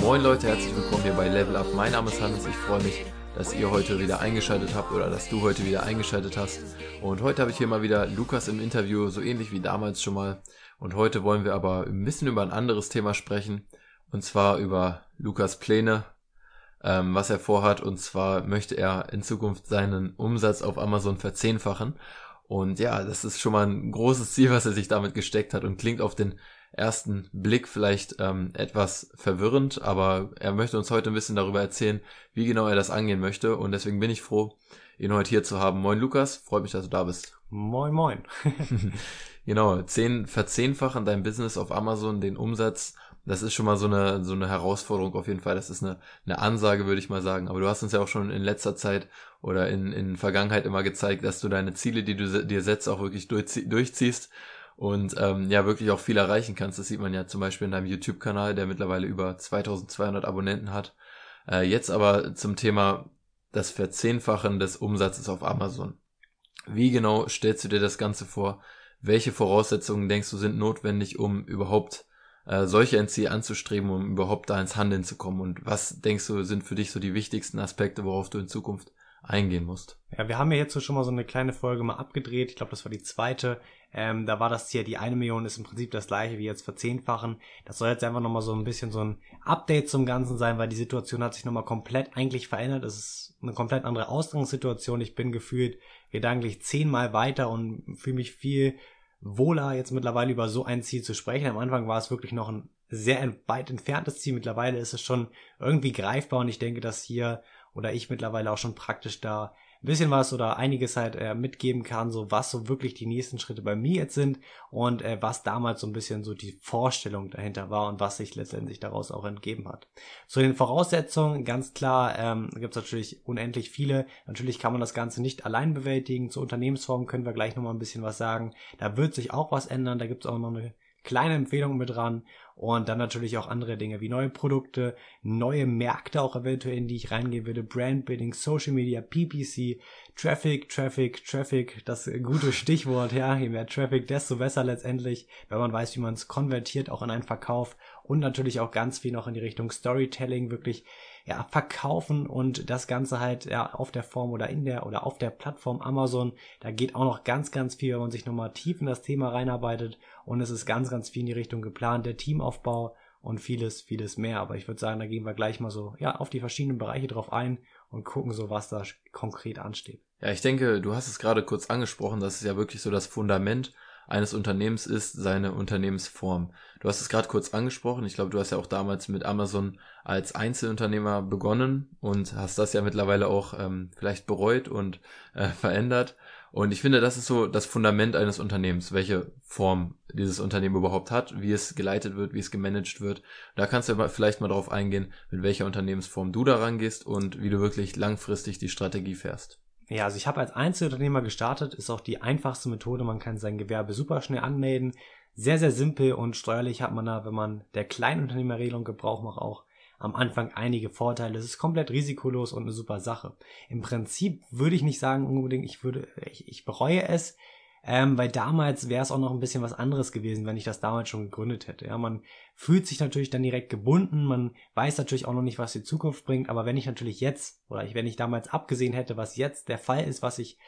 Moin Leute, herzlich willkommen hier bei Level Up. Mein Name ist Hannes. Ich freue mich, dass ihr heute wieder eingeschaltet habt oder dass du heute wieder eingeschaltet hast. Und heute habe ich hier mal wieder Lukas im Interview, so ähnlich wie damals schon mal. Und heute wollen wir aber ein bisschen über ein anderes Thema sprechen. Und zwar über Lukas Pläne, ähm, was er vorhat. Und zwar möchte er in Zukunft seinen Umsatz auf Amazon verzehnfachen. Und ja, das ist schon mal ein großes Ziel, was er sich damit gesteckt hat und klingt auf den ersten Blick vielleicht ähm, etwas verwirrend, aber er möchte uns heute ein bisschen darüber erzählen, wie genau er das angehen möchte. Und deswegen bin ich froh, ihn heute hier zu haben. Moin Lukas, freut mich, dass du da bist. Moin, moin. Genau, zehn, verzehnfachen dein Business auf Amazon, den Umsatz. Das ist schon mal so eine, so eine Herausforderung auf jeden Fall. Das ist eine, eine Ansage, würde ich mal sagen. Aber du hast uns ja auch schon in letzter Zeit oder in, in Vergangenheit immer gezeigt, dass du deine Ziele, die du dir setzt, auch wirklich durchzie durchziehst und ähm, ja wirklich auch viel erreichen kannst. Das sieht man ja zum Beispiel in deinem YouTube-Kanal, der mittlerweile über 2200 Abonnenten hat. Äh, jetzt aber zum Thema das Verzehnfachen des Umsatzes auf Amazon. Wie genau stellst du dir das Ganze vor? Welche Voraussetzungen denkst du sind notwendig, um überhaupt äh, solche Ziel anzustreben, um überhaupt da ins Handeln zu kommen? Und was denkst du sind für dich so die wichtigsten Aspekte, worauf du in Zukunft eingehen musst? Ja, wir haben ja jetzt schon mal so eine kleine Folge mal abgedreht. Ich glaube, das war die zweite. Ähm, da war das Ziel, die eine Million ist im Prinzip das gleiche wie jetzt verzehnfachen. Das soll jetzt einfach nochmal so ein bisschen so ein Update zum Ganzen sein, weil die Situation hat sich nochmal komplett eigentlich verändert. Es ist eine komplett andere Ausgangssituation. Ich bin gefühlt gedanklich zehnmal weiter und fühle mich viel wohler, jetzt mittlerweile über so ein Ziel zu sprechen. Am Anfang war es wirklich noch ein sehr weit entferntes Ziel. Mittlerweile ist es schon irgendwie greifbar und ich denke, dass hier oder ich mittlerweile auch schon praktisch da ein bisschen was oder einiges halt äh, mitgeben kann, so was so wirklich die nächsten Schritte bei mir jetzt sind und äh, was damals so ein bisschen so die Vorstellung dahinter war und was sich letztendlich daraus auch entgeben hat. Zu den Voraussetzungen, ganz klar, ähm, gibt es natürlich unendlich viele. Natürlich kann man das Ganze nicht allein bewältigen. Zur Unternehmensform können wir gleich nochmal ein bisschen was sagen. Da wird sich auch was ändern. Da gibt es auch noch eine kleine Empfehlung mit dran. Und dann natürlich auch andere Dinge wie neue Produkte, neue Märkte auch eventuell, in die ich reingehen würde, Brandbuilding, Social Media, PPC, Traffic, Traffic, Traffic, das gute Stichwort, ja, je mehr Traffic, desto besser letztendlich, wenn man weiß, wie man es konvertiert, auch in einen Verkauf und natürlich auch ganz viel noch in die Richtung Storytelling, wirklich ja, verkaufen und das Ganze halt ja auf der Form oder in der oder auf der Plattform Amazon. Da geht auch noch ganz, ganz viel, wenn man sich nochmal tief in das Thema reinarbeitet und es ist ganz, ganz viel in die Richtung geplant, der Teamaufbau und vieles, vieles mehr. Aber ich würde sagen, da gehen wir gleich mal so ja auf die verschiedenen Bereiche drauf ein und gucken so, was da konkret ansteht. Ja, ich denke, du hast es gerade kurz angesprochen, dass es ja wirklich so das Fundament eines Unternehmens ist, seine Unternehmensform. Du hast es gerade kurz angesprochen. Ich glaube, du hast ja auch damals mit Amazon als Einzelunternehmer begonnen und hast das ja mittlerweile auch ähm, vielleicht bereut und äh, verändert. Und ich finde, das ist so das Fundament eines Unternehmens, welche Form dieses Unternehmen überhaupt hat, wie es geleitet wird, wie es gemanagt wird. Da kannst du vielleicht mal drauf eingehen, mit welcher Unternehmensform du da rangehst und wie du wirklich langfristig die Strategie fährst. Ja, also ich habe als Einzelunternehmer gestartet, ist auch die einfachste Methode. Man kann sein Gewerbe super schnell anmelden. Sehr, sehr simpel und steuerlich hat man da, wenn man der Kleinunternehmerregelung Gebrauch macht, auch am Anfang einige Vorteile. Es ist komplett risikolos und eine super Sache. Im Prinzip würde ich nicht sagen unbedingt, ich würde, ich, ich bereue es, ähm, weil damals wäre es auch noch ein bisschen was anderes gewesen, wenn ich das damals schon gegründet hätte. Ja, man fühlt sich natürlich dann direkt gebunden, man weiß natürlich auch noch nicht, was die Zukunft bringt, aber wenn ich natürlich jetzt oder ich, wenn ich damals abgesehen hätte, was jetzt der Fall ist, was ich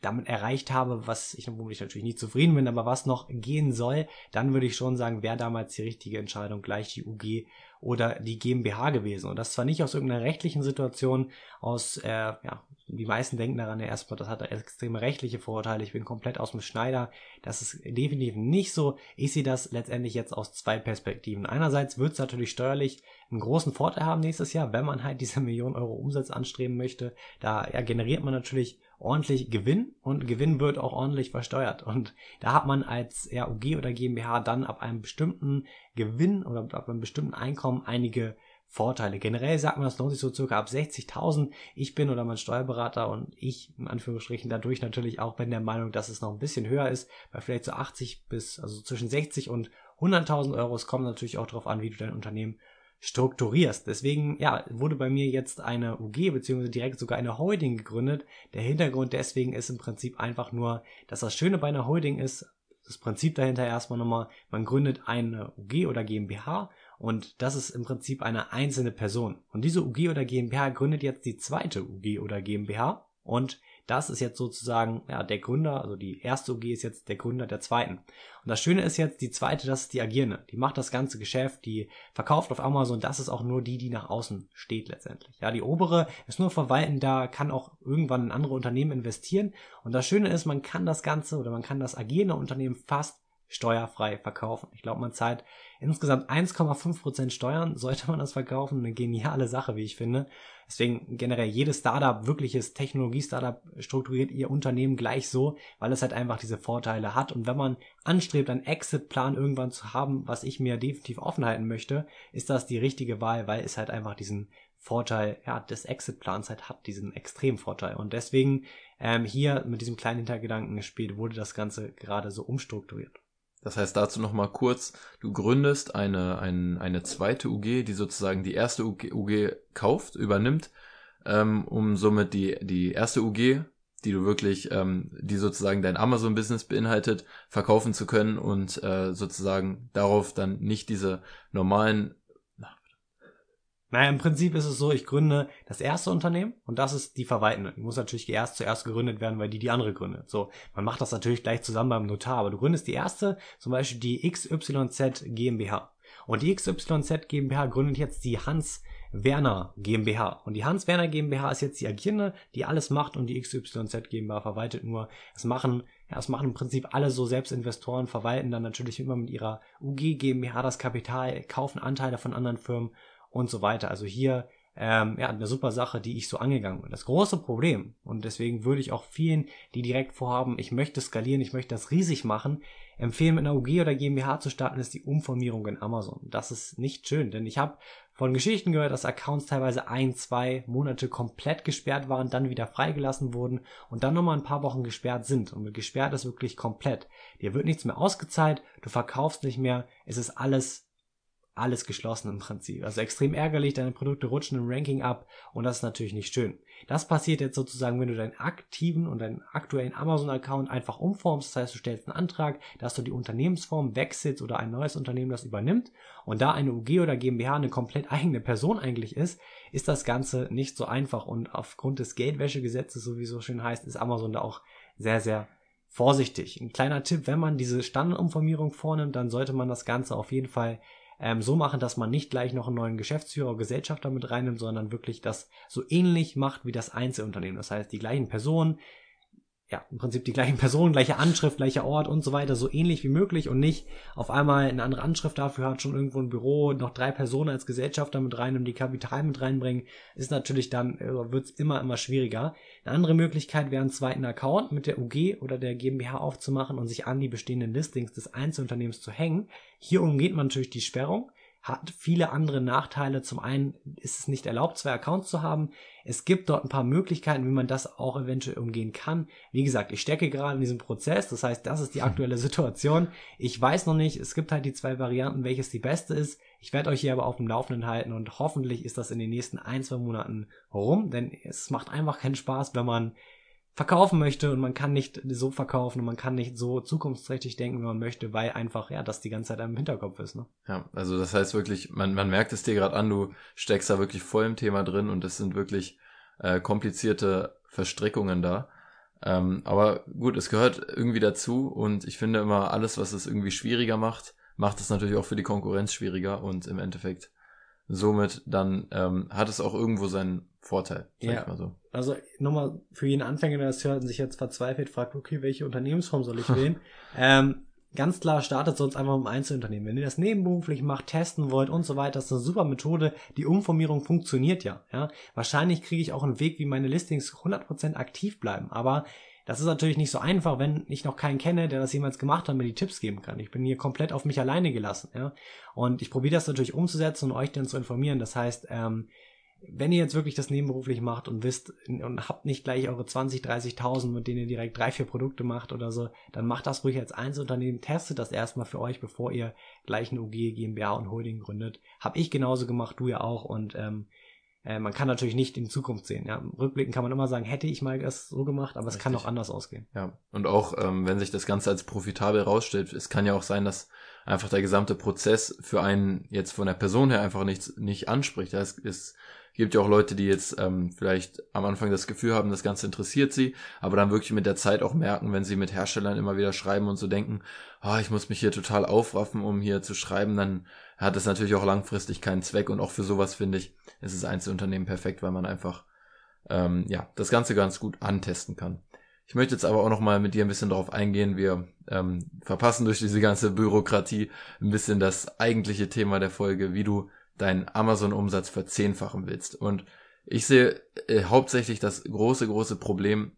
damit erreicht habe, was ich, womit ich natürlich nicht zufrieden bin, aber was noch gehen soll, dann würde ich schon sagen, wäre damals die richtige Entscheidung gleich die UG oder die GmbH gewesen. Und das zwar nicht aus irgendeiner rechtlichen Situation, aus, äh, ja, die meisten denken daran ja erstmal, das hat extreme rechtliche Vorteile, ich bin komplett aus dem Schneider. Das ist definitiv nicht so. Ich sehe das letztendlich jetzt aus zwei Perspektiven. Einerseits wird es natürlich steuerlich einen großen Vorteil haben nächstes Jahr, wenn man halt diese Million Euro Umsatz anstreben möchte. Da ja, generiert man natürlich ordentlich Gewinn und Gewinn wird auch ordentlich versteuert. Und da hat man als ja, UG oder GmbH dann ab einem bestimmten Gewinn oder ab einem bestimmten Einkommen einige Vorteile. Generell sagt man, das lohnt sich so circa ab 60.000. Ich bin oder mein Steuerberater und ich, in Anführungsstrichen, dadurch natürlich auch bin der Meinung, dass es noch ein bisschen höher ist, bei vielleicht so 80 bis, also zwischen 60 und 100.000 Euro. Es kommt natürlich auch darauf an, wie du dein Unternehmen strukturierst. Deswegen, ja, wurde bei mir jetzt eine UG beziehungsweise direkt sogar eine Holding gegründet. Der Hintergrund deswegen ist im Prinzip einfach nur, dass das Schöne bei einer Holding ist, das Prinzip dahinter erstmal nochmal, man gründet eine UG oder GmbH und das ist im Prinzip eine einzelne Person. Und diese UG oder GmbH gründet jetzt die zweite UG oder GmbH und das ist jetzt sozusagen ja, der Gründer, also die erste UG ist jetzt der Gründer der zweiten. Und das Schöne ist jetzt, die zweite, das ist die Agierende. Die macht das ganze Geschäft, die verkauft auf Amazon, das ist auch nur die, die nach außen steht letztendlich. Ja, die obere ist nur verwalten, da kann auch irgendwann in andere Unternehmen investieren. Und das Schöne ist, man kann das Ganze oder man kann das agierende Unternehmen fast steuerfrei verkaufen. Ich glaube, man zahlt insgesamt 1,5% Steuern, sollte man das verkaufen. Eine geniale Sache, wie ich finde. Deswegen generell jedes Startup, wirkliches Technologie-Startup strukturiert ihr Unternehmen gleich so, weil es halt einfach diese Vorteile hat. Und wenn man anstrebt, einen Exit-Plan irgendwann zu haben, was ich mir definitiv offen halten möchte, ist das die richtige Wahl, weil es halt einfach diesen Vorteil ja, des Exit-Plans halt hat, diesen Extremvorteil. Und deswegen ähm, hier mit diesem kleinen Hintergedanken gespielt, wurde das Ganze gerade so umstrukturiert. Das heißt dazu nochmal kurz, du gründest eine, eine, eine zweite UG, die sozusagen die erste UG, UG kauft, übernimmt, ähm, um somit die, die erste UG, die du wirklich, ähm, die sozusagen dein Amazon-Business beinhaltet, verkaufen zu können und äh, sozusagen darauf dann nicht diese normalen naja, im Prinzip ist es so, ich gründe das erste Unternehmen und das ist die Verwaltende. Die muss natürlich erst zuerst gegründet werden, weil die die andere gründet. So, man macht das natürlich gleich zusammen beim Notar, aber du gründest die erste, zum Beispiel die XYZ GmbH. Und die XYZ GmbH gründet jetzt die Hans Werner GmbH. Und die Hans Werner GmbH ist jetzt die Agierende, die alles macht und die XYZ GmbH verwaltet nur. Es machen, ja, es machen im Prinzip alle so Selbstinvestoren, verwalten dann natürlich immer mit ihrer UG GmbH das Kapital, kaufen Anteile von anderen Firmen und so weiter. Also hier ähm, ja, eine super Sache, die ich so angegangen bin. Das große Problem, und deswegen würde ich auch vielen, die direkt vorhaben, ich möchte skalieren, ich möchte das riesig machen, empfehlen, mit einer UG oder GmbH zu starten, ist die Umformierung in Amazon. Das ist nicht schön, denn ich habe von Geschichten gehört, dass Accounts teilweise ein, zwei Monate komplett gesperrt waren, dann wieder freigelassen wurden und dann nochmal ein paar Wochen gesperrt sind. Und mit gesperrt ist wirklich komplett. Dir wird nichts mehr ausgezahlt, du verkaufst nicht mehr, es ist alles alles geschlossen im Prinzip. Also extrem ärgerlich, deine Produkte rutschen im Ranking ab und das ist natürlich nicht schön. Das passiert jetzt sozusagen, wenn du deinen aktiven und deinen aktuellen Amazon-Account einfach umformst. Das heißt, du stellst einen Antrag, dass du die Unternehmensform wechselst oder ein neues Unternehmen das übernimmt und da eine UG oder GmbH eine komplett eigene Person eigentlich ist, ist das Ganze nicht so einfach und aufgrund des Geldwäschegesetzes, so wie es so schön heißt, ist Amazon da auch sehr, sehr vorsichtig. Ein kleiner Tipp, wenn man diese Standardumformierung vornimmt, dann sollte man das Ganze auf jeden Fall ähm, so machen, dass man nicht gleich noch einen neuen Geschäftsführer oder Gesellschafter mit reinnimmt, sondern wirklich das so ähnlich macht wie das Einzelunternehmen. Das heißt, die gleichen Personen, ja, im Prinzip die gleichen Personen, gleiche Anschrift, gleicher Ort und so weiter, so ähnlich wie möglich und nicht auf einmal eine andere Anschrift dafür hat, schon irgendwo ein Büro, noch drei Personen als Gesellschafter mit rein und die Kapital mit reinbringen, ist natürlich dann, äh, wird's immer, immer schwieriger. Eine andere Möglichkeit wäre, einen zweiten Account mit der UG oder der GmbH aufzumachen und sich an die bestehenden Listings des Einzelunternehmens zu hängen. Hier umgeht man natürlich die Sperrung, hat viele andere Nachteile. Zum einen ist es nicht erlaubt, zwei Accounts zu haben. Es gibt dort ein paar Möglichkeiten, wie man das auch eventuell umgehen kann. Wie gesagt, ich stecke gerade in diesem Prozess. Das heißt, das ist die aktuelle Situation. Ich weiß noch nicht. Es gibt halt die zwei Varianten, welches die beste ist. Ich werde euch hier aber auf dem Laufenden halten und hoffentlich ist das in den nächsten ein, zwei Monaten rum, denn es macht einfach keinen Spaß, wenn man verkaufen möchte und man kann nicht so verkaufen und man kann nicht so zukunftsträchtig denken, wie man möchte, weil einfach, ja, das die ganze Zeit im Hinterkopf ist, ne? Ja, also das heißt wirklich, man, man merkt es dir gerade an, du steckst da wirklich voll im Thema drin und es sind wirklich äh, komplizierte Verstrickungen da. Ähm, aber gut, es gehört irgendwie dazu und ich finde immer, alles, was es irgendwie schwieriger macht, macht es natürlich auch für die Konkurrenz schwieriger und im Endeffekt somit dann ähm, hat es auch irgendwo seinen Vorteil, sag ja. ich mal so. Also nochmal für jeden Anfänger, der das hört und sich jetzt verzweifelt fragt, okay, welche Unternehmensform soll ich wählen? ähm, ganz klar, startet sonst einfach im Einzelunternehmen. Wenn ihr das nebenberuflich macht, testen wollt und so weiter, das ist eine super Methode. Die Umformierung funktioniert ja. ja. Wahrscheinlich kriege ich auch einen Weg, wie meine Listings 100% aktiv bleiben. Aber das ist natürlich nicht so einfach, wenn ich noch keinen kenne, der das jemals gemacht hat, mir die Tipps geben kann. Ich bin hier komplett auf mich alleine gelassen, ja. Und ich probiere das natürlich umzusetzen und euch dann zu informieren. Das heißt, ähm, wenn ihr jetzt wirklich das nebenberuflich macht und wisst und habt nicht gleich eure 20, 30.000, mit denen ihr direkt drei, vier Produkte macht oder so, dann macht das ruhig als Einzelunternehmen, testet das erstmal für euch, bevor ihr gleich eine UG, GmbH und Holding gründet. Hab ich genauso gemacht, du ja auch und ähm, äh, man kann natürlich nicht in Zukunft sehen. Ja. Rückblicken kann man immer sagen, hätte ich mal das so gemacht, aber Richtig. es kann auch anders ausgehen. Ja, und auch ähm, wenn sich das Ganze als profitabel rausstellt, es kann ja auch sein, dass einfach der gesamte Prozess für einen jetzt von der Person her einfach nichts nicht anspricht. Es, es gibt ja auch Leute, die jetzt ähm, vielleicht am Anfang das Gefühl haben, das Ganze interessiert sie, aber dann wirklich mit der Zeit auch merken, wenn sie mit Herstellern immer wieder schreiben und so denken, ah, ich muss mich hier total aufraffen, um hier zu schreiben, dann hat das natürlich auch langfristig keinen Zweck und auch für sowas finde ich, ist das Einzelunternehmen perfekt, weil man einfach ähm, ja das Ganze ganz gut antesten kann. Ich möchte jetzt aber auch noch mal mit dir ein bisschen darauf eingehen. Wir ähm, verpassen durch diese ganze Bürokratie ein bisschen das eigentliche Thema der Folge, wie du deinen Amazon-Umsatz verzehnfachen willst. Und ich sehe äh, hauptsächlich das große, große Problem,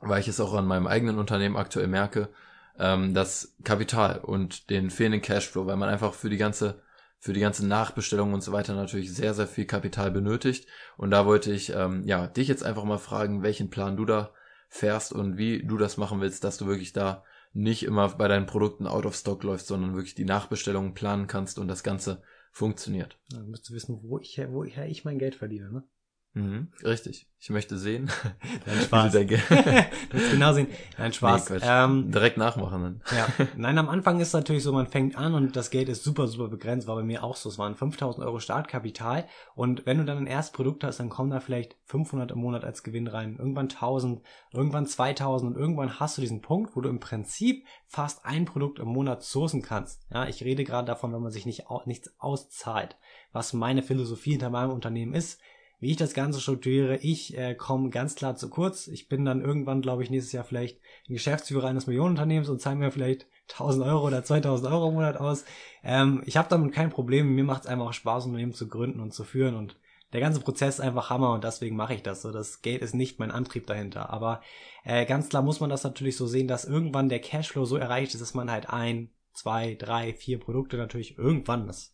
weil ich es auch an meinem eigenen Unternehmen aktuell merke, ähm, das Kapital und den fehlenden Cashflow, weil man einfach für die ganze für die ganze Nachbestellung und so weiter natürlich sehr, sehr viel Kapital benötigt. Und da wollte ich ähm, ja dich jetzt einfach mal fragen, welchen Plan du da fährst und wie du das machen willst, dass du wirklich da nicht immer bei deinen Produkten out of stock läufst, sondern wirklich die Nachbestellungen planen kannst und das Ganze funktioniert. Dann müsst du wissen, wo ich, woher ich mein Geld verdiene, ne? Mhm, richtig. Ich möchte sehen. Nein, Spaß. du willst genau sehen. Nein, Spaß. Nee, ähm, Direkt nachmachen dann. ja. Nein, am Anfang ist es natürlich so, man fängt an und das Geld ist super, super begrenzt. War bei mir auch so. Es waren 5000 Euro Startkapital. Und wenn du dann ein erstes Produkt hast, dann kommen da vielleicht 500 im Monat als Gewinn rein. Irgendwann 1000, irgendwann 2000 und irgendwann hast du diesen Punkt, wo du im Prinzip fast ein Produkt im Monat sourcen kannst. Ja, ich rede gerade davon, wenn man sich nicht, nichts auszahlt. Was meine Philosophie hinter meinem Unternehmen ist wie ich das Ganze strukturiere, ich äh, komme ganz klar zu kurz. Ich bin dann irgendwann, glaube ich, nächstes Jahr vielleicht ein Geschäftsführer eines Millionenunternehmens und zahle mir vielleicht 1000 Euro oder 2000 Euro im Monat aus. Ähm, ich habe damit kein Problem. Mir macht es einfach Spaß, Unternehmen zu gründen und zu führen und der ganze Prozess ist einfach Hammer und deswegen mache ich das so. Das Geld ist nicht mein Antrieb dahinter. Aber äh, ganz klar muss man das natürlich so sehen, dass irgendwann der Cashflow so erreicht ist, dass man halt ein, zwei, drei, vier Produkte natürlich irgendwann, das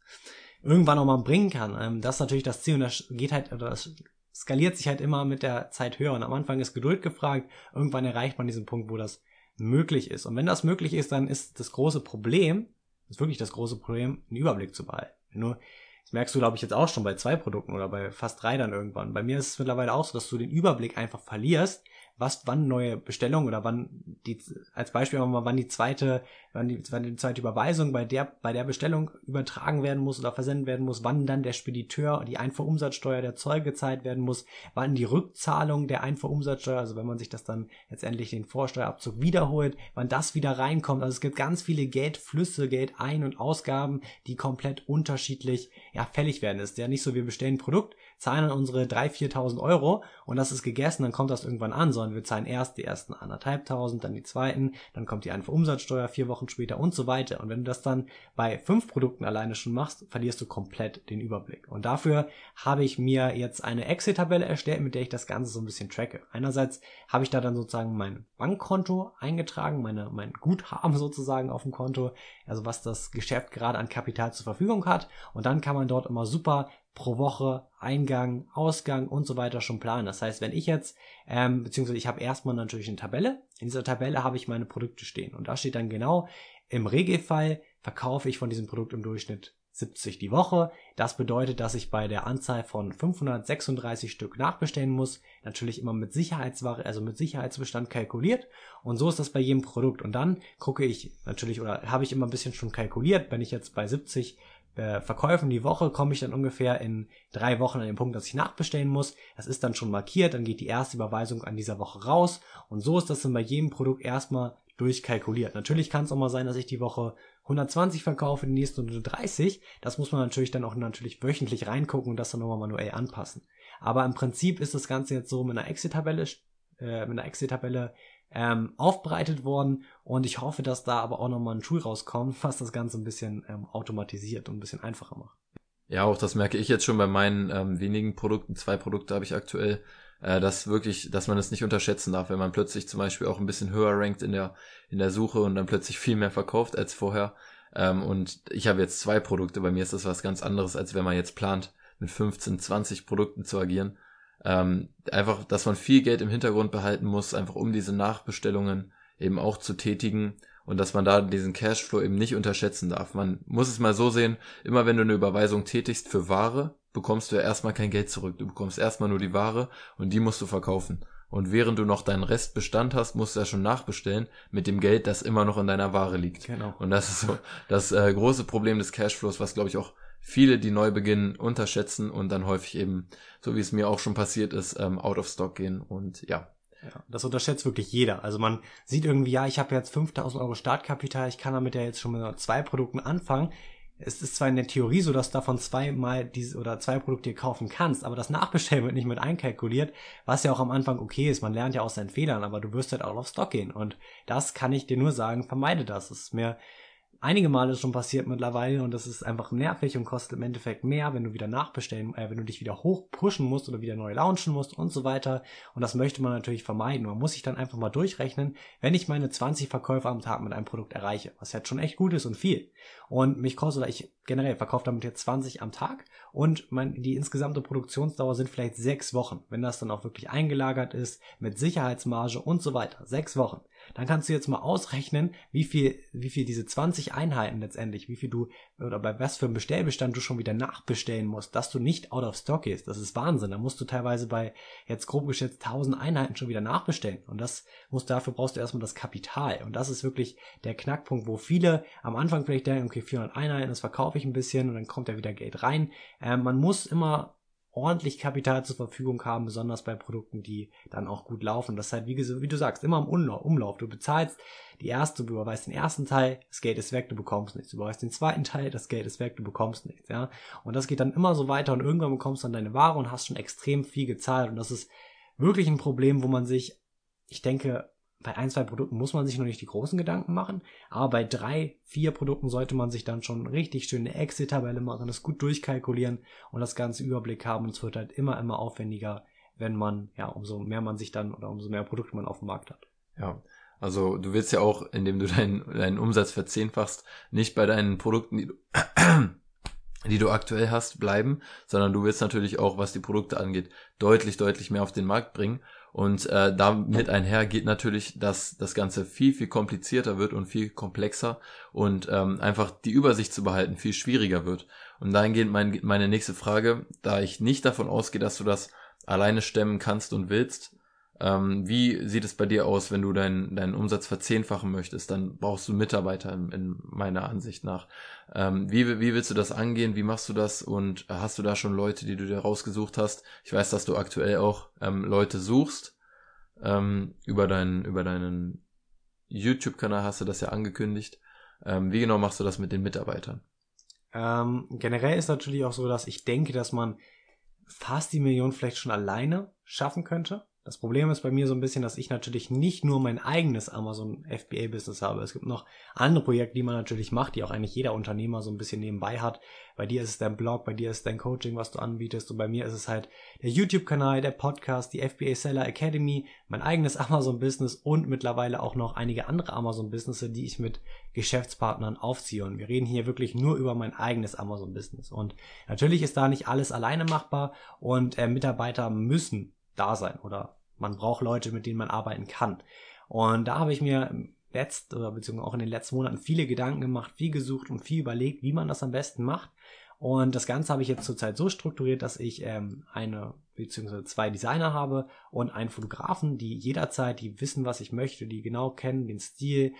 irgendwann auch mal bringen kann. Ähm, das ist natürlich das Ziel und das geht halt, oder das skaliert sich halt immer mit der Zeit höher. Und am Anfang ist Geduld gefragt, irgendwann erreicht man diesen Punkt, wo das möglich ist. Und wenn das möglich ist, dann ist das große Problem, ist wirklich das große Problem, einen Überblick zu behalten. Du, das merkst du, glaube ich, jetzt auch schon bei zwei Produkten oder bei fast drei dann irgendwann. Bei mir ist es mittlerweile auch so, dass du den Überblick einfach verlierst, was wann neue Bestellungen oder wann die als Beispiel mal wann die zweite wann die, wann die zweite Überweisung bei der bei der Bestellung übertragen werden muss oder versendet werden muss, wann dann der Spediteur die Einfuhrumsatzsteuer der Zoll gezahlt werden muss, wann die Rückzahlung der Einfuhrumsatzsteuer, also wenn man sich das dann letztendlich den Vorsteuerabzug wiederholt, wann das wieder reinkommt. Also es gibt ganz viele Geldflüsse, Geldein- und Ausgaben, die komplett unterschiedlich ja fällig werden. Es ist ja nicht so, wir bestellen ein Produkt, zahlen dann unsere 3.000, 4.000 Euro und das ist gegessen, dann kommt das irgendwann an, sondern wir zahlen erst die ersten anderthalbtausend, dann die zweiten, dann kommt die Einfuhrumsatzsteuer vier Wochen später und so weiter. Und wenn du das dann bei fünf Produkten alleine schon machst, verlierst du komplett den Überblick. Und dafür habe ich mir jetzt eine Excel-Tabelle erstellt, mit der ich das Ganze so ein bisschen tracke. Einerseits habe ich da dann sozusagen mein Bankkonto eingetragen, meine, mein Guthaben sozusagen auf dem Konto, also was das Geschäft gerade an Kapital zur Verfügung hat. Und dann kann man dort immer super pro Woche Eingang, Ausgang und so weiter schon planen. Das heißt, wenn ich jetzt, ähm, beziehungsweise ich habe erstmal natürlich eine Tabelle. In dieser Tabelle habe ich meine Produkte stehen und da steht dann genau, im Regelfall verkaufe ich von diesem Produkt im Durchschnitt 70 die Woche. Das bedeutet, dass ich bei der Anzahl von 536 Stück nachbestellen muss. Natürlich immer mit Sicherheitsware, also mit Sicherheitsbestand kalkuliert. Und so ist das bei jedem Produkt. Und dann gucke ich natürlich oder habe ich immer ein bisschen schon kalkuliert, wenn ich jetzt bei 70 äh, Verkäufen die Woche komme ich dann ungefähr in drei Wochen an den Punkt, dass ich nachbestellen muss. Das ist dann schon markiert, dann geht die erste Überweisung an dieser Woche raus und so ist das dann bei jedem Produkt erstmal durchkalkuliert. Natürlich kann es auch mal sein, dass ich die Woche 120 verkaufe, die nächste nur 30. Das muss man natürlich dann auch natürlich wöchentlich reingucken und das dann nochmal manuell anpassen. Aber im Prinzip ist das Ganze jetzt so mit einer Exit-Tabelle, äh, mit einer Exit-Tabelle ähm, aufbereitet worden und ich hoffe, dass da aber auch nochmal ein Tool rauskommt, was das Ganze ein bisschen ähm, automatisiert und ein bisschen einfacher macht. Ja, auch das merke ich jetzt schon bei meinen ähm, wenigen Produkten. Zwei Produkte habe ich aktuell, äh, dass wirklich, dass man es nicht unterschätzen darf, wenn man plötzlich zum Beispiel auch ein bisschen höher rankt in der in der Suche und dann plötzlich viel mehr verkauft als vorher. Ähm, und ich habe jetzt zwei Produkte. Bei mir ist das was ganz anderes, als wenn man jetzt plant, mit 15, 20 Produkten zu agieren. Ähm, einfach, dass man viel Geld im Hintergrund behalten muss, einfach um diese Nachbestellungen eben auch zu tätigen und dass man da diesen Cashflow eben nicht unterschätzen darf. Man muss es mal so sehen, immer wenn du eine Überweisung tätigst für Ware, bekommst du ja erstmal kein Geld zurück. Du bekommst erstmal nur die Ware und die musst du verkaufen. Und während du noch deinen Restbestand hast, musst du ja schon nachbestellen mit dem Geld, das immer noch in deiner Ware liegt. Genau. Und das ist so das äh, große Problem des Cashflows, was glaube ich auch viele, die neu beginnen, unterschätzen und dann häufig eben, so wie es mir auch schon passiert ist, ähm, out of stock gehen. Und ja, Ja, das unterschätzt wirklich jeder. Also man sieht irgendwie, ja, ich habe jetzt 5000 Euro Startkapital, ich kann damit ja jetzt schon mit zwei Produkten anfangen. Es ist zwar in der Theorie so, dass davon zweimal diese oder zwei Produkte kaufen kannst, aber das Nachbestellen wird nicht mit einkalkuliert, was ja auch am Anfang okay ist. Man lernt ja aus seinen Fehlern, aber du wirst halt auch auf Stock gehen. Und das kann ich dir nur sagen, vermeide das. Es ist mir einige Male schon passiert mittlerweile und das ist einfach nervig und kostet im Endeffekt mehr, wenn du wieder nachbestellen, äh, wenn du dich wieder hoch pushen musst oder wieder neu launchen musst und so weiter. Und das möchte man natürlich vermeiden. Man muss sich dann einfach mal durchrechnen, wenn ich meine 20 Verkäufe am Tag mit einem Produkt erreiche, was jetzt schon echt gut ist und viel. Und mich kostet, oder ich generell verkaufe damit jetzt 20 am Tag und mein, die insgesamte Produktionsdauer sind vielleicht sechs Wochen, wenn das dann auch wirklich eingelagert ist, mit Sicherheitsmarge und so weiter. Sechs Wochen dann kannst du jetzt mal ausrechnen, wie viel, wie viel diese 20 Einheiten letztendlich, wie viel du oder bei was für einem Bestellbestand du schon wieder nachbestellen musst, dass du nicht out of stock gehst. Das ist Wahnsinn. Da musst du teilweise bei jetzt grob geschätzt 1000 Einheiten schon wieder nachbestellen. Und das musst dafür brauchst du erstmal das Kapital. Und das ist wirklich der Knackpunkt, wo viele am Anfang vielleicht denken, okay, 400 Einheiten, das verkaufe ich ein bisschen und dann kommt ja wieder Geld rein. Äh, man muss immer ordentlich Kapital zur Verfügung haben, besonders bei Produkten, die dann auch gut laufen. Das ist halt, wie, wie du sagst, immer im Umlauf. Du bezahlst die erste, du überweist den ersten Teil, das Geld ist weg, du bekommst nichts. Du überweist den zweiten Teil, das Geld ist weg, du bekommst nichts, ja. Und das geht dann immer so weiter und irgendwann bekommst du dann deine Ware und hast schon extrem viel gezahlt. Und das ist wirklich ein Problem, wo man sich, ich denke, bei ein, zwei Produkten muss man sich noch nicht die großen Gedanken machen, aber bei drei, vier Produkten sollte man sich dann schon richtig schön eine Excel-Tabelle machen, das gut durchkalkulieren und das ganze Überblick haben. Und es wird halt immer, immer aufwendiger, wenn man, ja, umso mehr man sich dann oder umso mehr Produkte man auf dem Markt hat. Ja, also du willst ja auch, indem du deinen, deinen Umsatz verzehnfachst, nicht bei deinen Produkten, die du, die du aktuell hast, bleiben, sondern du willst natürlich auch, was die Produkte angeht, deutlich, deutlich mehr auf den Markt bringen. Und äh, damit einher geht natürlich, dass das Ganze viel, viel komplizierter wird und viel komplexer und ähm, einfach die Übersicht zu behalten viel schwieriger wird. Und dahingehend mein, meine nächste Frage, da ich nicht davon ausgehe, dass du das alleine stemmen kannst und willst, ähm, wie sieht es bei dir aus, wenn du deinen, deinen Umsatz verzehnfachen möchtest? Dann brauchst du Mitarbeiter in, in meiner Ansicht nach. Ähm, wie, wie willst du das angehen? Wie machst du das? Und hast du da schon Leute, die du dir rausgesucht hast? Ich weiß, dass du aktuell auch ähm, Leute suchst. Ähm, über, deinen, über deinen YouTube-Kanal hast du das ja angekündigt. Ähm, wie genau machst du das mit den Mitarbeitern? Ähm, generell ist natürlich auch so, dass ich denke, dass man fast die Million vielleicht schon alleine schaffen könnte. Das Problem ist bei mir so ein bisschen, dass ich natürlich nicht nur mein eigenes Amazon FBA Business habe. Es gibt noch andere Projekte, die man natürlich macht, die auch eigentlich jeder Unternehmer so ein bisschen nebenbei hat. Bei dir ist es dein Blog, bei dir ist dein Coaching, was du anbietest und bei mir ist es halt der YouTube-Kanal, der Podcast, die FBA Seller Academy, mein eigenes Amazon Business und mittlerweile auch noch einige andere Amazon Businesses, die ich mit Geschäftspartnern aufziehe. Und wir reden hier wirklich nur über mein eigenes Amazon Business. Und natürlich ist da nicht alles alleine machbar und äh, Mitarbeiter müssen da sein oder man braucht Leute, mit denen man arbeiten kann. Und da habe ich mir letzt oder beziehungsweise auch in den letzten Monaten viele Gedanken gemacht, viel gesucht und viel überlegt, wie man das am besten macht. Und das Ganze habe ich jetzt zurzeit so strukturiert, dass ich ähm, eine beziehungsweise zwei Designer habe und einen Fotografen, die jederzeit, die wissen, was ich möchte, die genau kennen, den Stil,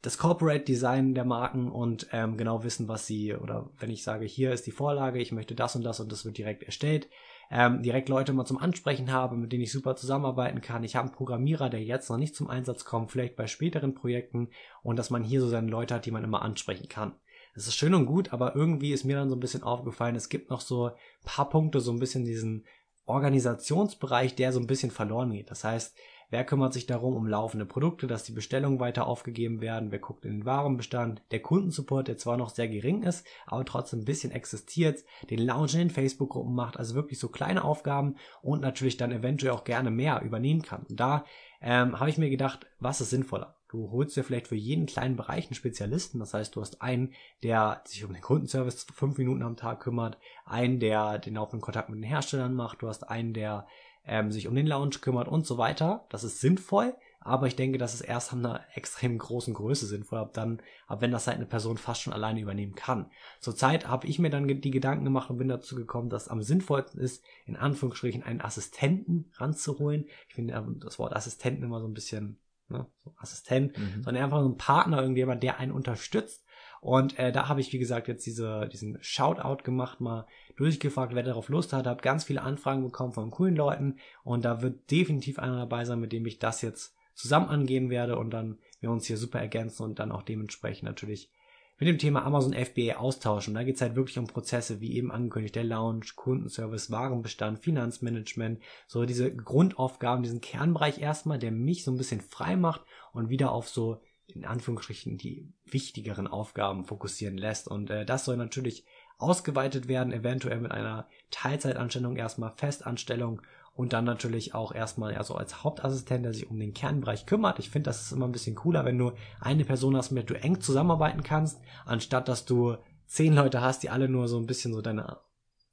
das Corporate Design der Marken und ähm, genau wissen, was sie oder wenn ich sage, hier ist die Vorlage, ich möchte das und das und das wird direkt erstellt, ähm, direkt Leute mal zum Ansprechen habe, mit denen ich super zusammenarbeiten kann. Ich habe einen Programmierer, der jetzt noch nicht zum Einsatz kommt, vielleicht bei späteren Projekten und dass man hier so seine Leute hat, die man immer ansprechen kann. Das ist schön und gut, aber irgendwie ist mir dann so ein bisschen aufgefallen, es gibt noch so paar Punkte, so ein bisschen diesen Organisationsbereich, der so ein bisschen verloren geht. Das heißt, Wer kümmert sich darum um laufende Produkte, dass die Bestellungen weiter aufgegeben werden? Wer guckt in den Warenbestand? Der Kundensupport, der zwar noch sehr gering ist, aber trotzdem ein bisschen existiert, den Lounge in den Facebook-Gruppen macht, also wirklich so kleine Aufgaben und natürlich dann eventuell auch gerne mehr übernehmen kann. Und da ähm, habe ich mir gedacht, was ist sinnvoller? Du holst dir vielleicht für jeden kleinen Bereich einen Spezialisten. Das heißt, du hast einen, der sich um den Kundenservice fünf Minuten am Tag kümmert, einen, der den auch in Kontakt mit den Herstellern macht, du hast einen, der ähm, sich um den Lounge kümmert und so weiter. Das ist sinnvoll, aber ich denke, dass es erst an einer extrem großen Größe sinnvoll, ab dann, ab wenn das halt eine Person fast schon alleine übernehmen kann. Zurzeit habe ich mir dann die Gedanken gemacht und bin dazu gekommen, dass am sinnvollsten ist, in Anführungsstrichen einen Assistenten ranzuholen. Ich finde ähm, das Wort Assistenten immer so ein bisschen, ne, so Assistent, mhm. sondern einfach so ein Partner, irgendjemand, der einen unterstützt. Und äh, da habe ich, wie gesagt, jetzt diese, diesen Shoutout gemacht, mal durchgefragt, wer darauf Lust hat, habe ganz viele Anfragen bekommen von coolen Leuten. Und da wird definitiv einer dabei sein, mit dem ich das jetzt zusammen angehen werde und dann wir uns hier super ergänzen und dann auch dementsprechend natürlich mit dem Thema Amazon FBA austauschen. Da geht es halt wirklich um Prozesse, wie eben angekündigt, der Lounge, Kundenservice, Warenbestand, Finanzmanagement, so diese Grundaufgaben, diesen Kernbereich erstmal, der mich so ein bisschen frei macht und wieder auf so in Anführungsstrichen die wichtigeren Aufgaben fokussieren lässt. Und äh, das soll natürlich ausgeweitet werden, eventuell mit einer Teilzeitanstellung erstmal Festanstellung und dann natürlich auch erstmal eher so als Hauptassistent, der sich um den Kernbereich kümmert. Ich finde, das ist immer ein bisschen cooler, wenn du eine Person hast, mit der du eng zusammenarbeiten kannst, anstatt dass du zehn Leute hast, die alle nur so ein bisschen so deine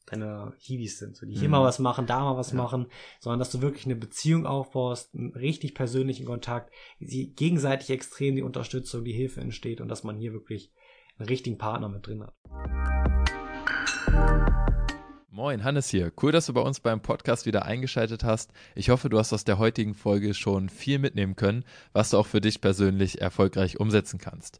deine Hiwis sind, so die hier mhm. mal was machen, da mal was ja. machen, sondern dass du wirklich eine Beziehung aufbaust, einen richtig persönlichen Kontakt, die gegenseitig extrem die Unterstützung, die Hilfe entsteht und dass man hier wirklich einen richtigen Partner mit drin hat. Moin, Hannes hier. Cool, dass du bei uns beim Podcast wieder eingeschaltet hast. Ich hoffe, du hast aus der heutigen Folge schon viel mitnehmen können, was du auch für dich persönlich erfolgreich umsetzen kannst.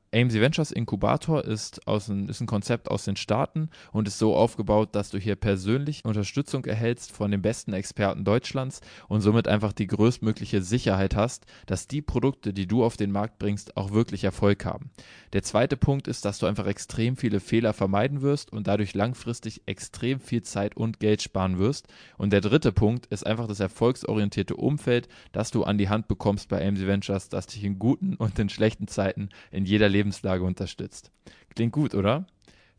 AMC Ventures Inkubator ist, aus ein, ist ein Konzept aus den Staaten und ist so aufgebaut, dass du hier persönlich Unterstützung erhältst von den besten Experten Deutschlands und somit einfach die größtmögliche Sicherheit hast, dass die Produkte, die du auf den Markt bringst, auch wirklich Erfolg haben. Der zweite Punkt ist, dass du einfach extrem viele Fehler vermeiden wirst und dadurch langfristig extrem viel Zeit und Geld sparen wirst. Und der dritte Punkt ist einfach das erfolgsorientierte Umfeld, das du an die Hand bekommst bei AMC Ventures, das dich in guten und in schlechten Zeiten in jeder Lebenslage unterstützt. Klingt gut, oder?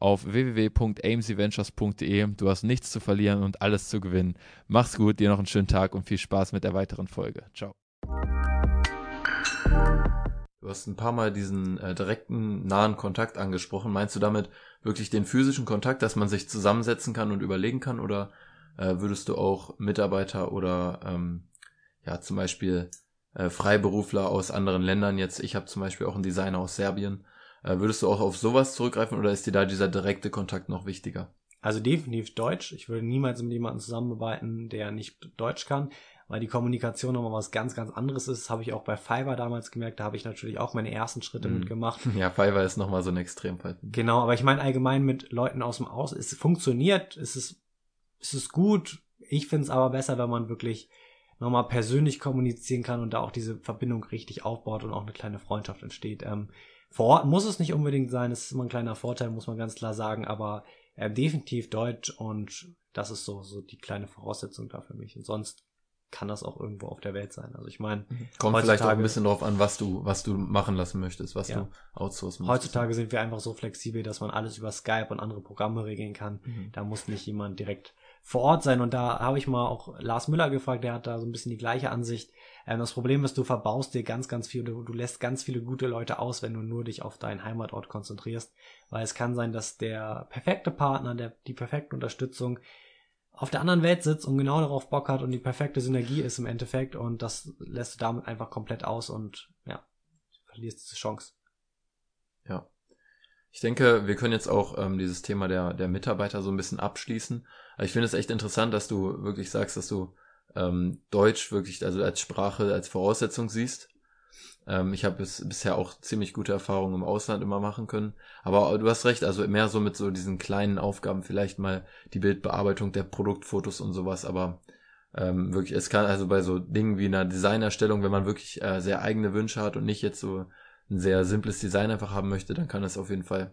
auf www.amcventures.de. Du hast nichts zu verlieren und alles zu gewinnen. Mach's gut, dir noch einen schönen Tag und viel Spaß mit der weiteren Folge. Ciao. Du hast ein paar Mal diesen äh, direkten, nahen Kontakt angesprochen. Meinst du damit wirklich den physischen Kontakt, dass man sich zusammensetzen kann und überlegen kann? Oder äh, würdest du auch Mitarbeiter oder ähm, ja zum Beispiel äh, Freiberufler aus anderen Ländern. Jetzt, ich habe zum Beispiel auch einen Designer aus Serbien. Äh, würdest du auch auf sowas zurückgreifen oder ist dir da dieser direkte Kontakt noch wichtiger? Also definitiv Deutsch. Ich würde niemals mit jemandem zusammenarbeiten, der nicht Deutsch kann, weil die Kommunikation nochmal was ganz, ganz anderes ist. Habe ich auch bei Fiverr damals gemerkt. Da habe ich natürlich auch meine ersten Schritte Mhm. mitgemacht. Ja, Fiverr ist nochmal so ein Extremfall. Genau, aber ich meine allgemein mit Leuten aus dem Aus, es funktioniert, es ist, es ist gut. Ich finde es aber besser, wenn man wirklich nochmal persönlich kommunizieren kann und da auch diese Verbindung richtig aufbaut und auch eine kleine Freundschaft entsteht. Ähm, vor Ort muss es nicht unbedingt sein, es ist immer ein kleiner Vorteil, muss man ganz klar sagen, aber äh, definitiv Deutsch und das ist so, so die kleine Voraussetzung da für mich. Und sonst kann das auch irgendwo auf der Welt sein. Also ich meine, Kommt vielleicht auch ein bisschen drauf an, was du, was du machen lassen möchtest, was Ja. du outsourcen möchtest. heutzutage sind wir einfach so flexibel, dass man alles über Skype und andere Programme regeln kann. Mhm. Da muss nicht jemand direkt vor Ort sein. Und da habe ich mal auch Lars Müller gefragt, der hat da so ein bisschen die gleiche Ansicht. Ähm, das Problem ist, du verbaust dir ganz, ganz viel, du, du lässt ganz viele gute Leute aus, wenn du nur dich auf deinen Heimatort konzentrierst. Weil es kann sein, dass der perfekte Partner, der, die perfekte Unterstützung auf der anderen Welt sitzt und genau darauf Bock hat und die perfekte Synergie ist im Endeffekt und das lässt du damit einfach komplett aus und ja, verlierst diese Chance. Ja. Ich denke, wir können jetzt auch ähm, dieses Thema der, der Mitarbeiter so ein bisschen abschließen. Ich finde es echt interessant, dass du wirklich sagst, dass du ähm, Deutsch wirklich also als Sprache, als Voraussetzung siehst. Ähm, ich habe bis, bisher auch ziemlich gute Erfahrungen im Ausland immer machen können. Aber du hast recht, also mehr so mit so diesen kleinen Aufgaben, vielleicht mal die Bildbearbeitung der Produktfotos und sowas, aber ähm, wirklich, es kann also bei so Dingen wie einer Designerstellung, wenn man wirklich äh, sehr eigene Wünsche hat und nicht jetzt so ein sehr simples Design einfach haben möchte, dann kann es auf jeden Fall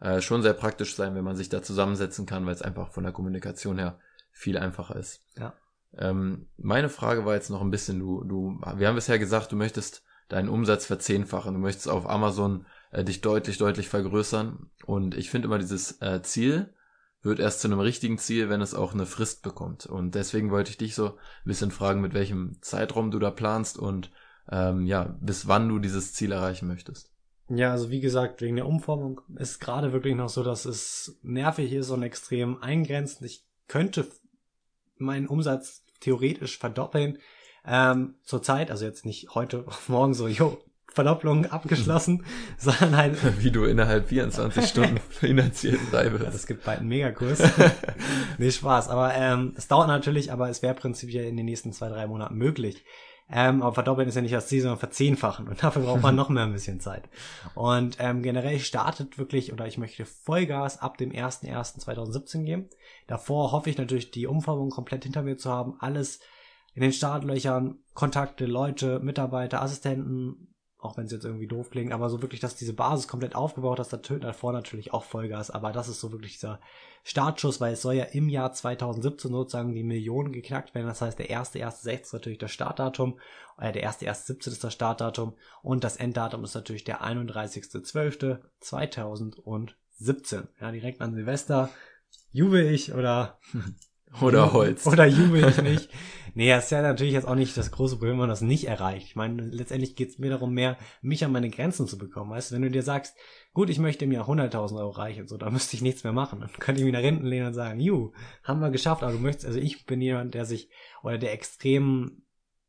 äh, schon sehr praktisch sein, wenn man sich da zusammensetzen kann, weil es einfach von der Kommunikation her viel einfacher ist. Ja. Ähm, meine Frage war jetzt noch ein bisschen, du, du, wir haben bisher gesagt, du möchtest deinen Umsatz verzehnfachen, du möchtest auf Amazon äh, dich deutlich, deutlich vergrößern und ich finde immer dieses äh, Ziel wird erst zu einem richtigen Ziel, wenn es auch eine Frist bekommt und deswegen wollte ich dich so ein bisschen fragen, mit welchem Zeitraum du da planst und ähm, ja, bis wann du dieses Ziel erreichen möchtest. Ja, also wie gesagt, wegen der Umformung ist gerade wirklich noch so, dass es nervig ist und extrem eingrenzend. Ich könnte meinen Umsatz theoretisch verdoppeln. Ähm, Zurzeit, also jetzt nicht heute auf morgen so, jo, Verdopplung abgeschlossen, sondern halt, Wie du innerhalb 24 Stunden finanziell frei ja, wirst. das gibt bald einen Megakurs. nee, Spaß. Aber ähm, es dauert natürlich, aber es wäre prinzipiell in den nächsten zwei, drei Monaten möglich. Ähm, aber verdoppeln ist ja nicht das Ziel, sondern verzehnfachen. Und dafür braucht man noch mehr ein bisschen Zeit. Und ähm, generell startet wirklich, oder ich möchte Vollgas ab dem 01.01.2017 geben. Davor hoffe ich natürlich, die Umformung komplett hinter mir zu haben. Alles in den Startlöchern, Kontakte, Leute, Mitarbeiter, Assistenten, auch wenn es jetzt irgendwie doof klingt, aber so wirklich, dass diese Basis komplett aufgebaut ist, davor natürlich auch Vollgas, aber das ist so wirklich dieser Startschuss, weil es soll ja im Jahr 2017 sozusagen die Millionen geknackt werden, das heißt der 1.1.16 ist natürlich das Startdatum, äh, der 1.1.17 ist das Startdatum und das Enddatum ist natürlich der 31.12.2017, ja, direkt an Silvester jubel ich oder Oder Holz. oder jubel ich nicht. Nee, das ist ja natürlich jetzt auch nicht das große Problem, wenn man das nicht erreicht. Ich meine, letztendlich geht es mir darum, mehr mich an meine Grenzen zu bekommen. Weißt du, wenn du dir sagst, gut, ich möchte im Jahr 100.000 Euro reichen, so, dann müsste ich nichts mehr machen. Dann könnte ich mich nach hinten lehnen und sagen, ju, haben wir geschafft, aber du möchtest, also ich bin jemand, der sich, oder der extrem,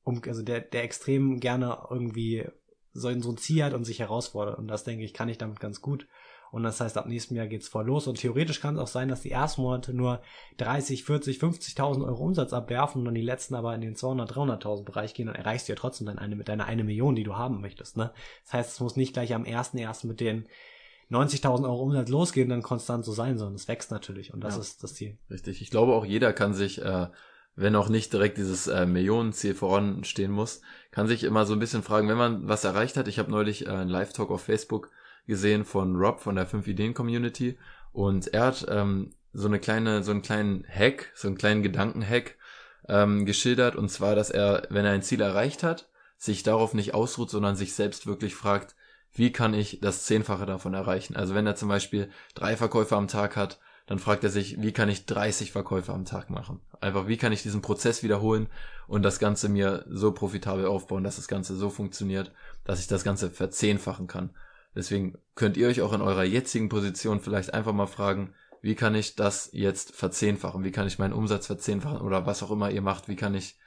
um, also der, der extrem gerne irgendwie so, so ein Ziel hat und sich herausfordert. Und das denke ich, kann ich damit ganz gut. Und das heißt, ab nächstem Jahr geht's voll los. Und theoretisch kann es auch sein, dass die ersten Monate nur 30, 40, 50.000 Euro Umsatz abwerfen und dann die letzten aber in den 200, 300.000 Bereich gehen. Dann erreichst du ja trotzdem dann eine mit deiner eine Million, die du haben möchtest. Ne? Das heißt, es muss nicht gleich am ersten ersten mit den 90.000 Euro Umsatz losgehen, dann konstant so sein, sondern es wächst natürlich. Und das Ja. ist das Ziel. Richtig. Ich glaube auch jeder kann sich, äh, wenn auch nicht direkt dieses äh, Millionenziel voranstehen muss, kann sich immer so ein bisschen fragen, wenn man was erreicht hat. Ich habe neulich äh, einen Live-Talk auf Facebook gesehen von Rob von der 5-Ideen-Community und er hat ähm, so eine kleine, so einen kleinen Hack, so einen kleinen Gedankenhack ähm, geschildert und zwar, dass er, wenn er ein Ziel erreicht hat, sich darauf nicht ausruht, sondern sich selbst wirklich fragt, wie kann ich das Zehnfache davon erreichen? Also wenn er zum Beispiel drei Verkäufe am Tag hat, dann fragt er sich, wie kann ich 30 Verkäufe am Tag machen? Einfach, wie kann ich diesen Prozess wiederholen und das Ganze mir so profitabel aufbauen, dass das Ganze so funktioniert, dass ich das Ganze verzehnfachen kann. Deswegen könnt ihr euch auch in eurer jetzigen Position vielleicht einfach mal fragen, wie kann ich das jetzt verzehnfachen? Wie kann ich meinen Umsatz verzehnfachen? Oder was auch immer ihr macht, wie kann ich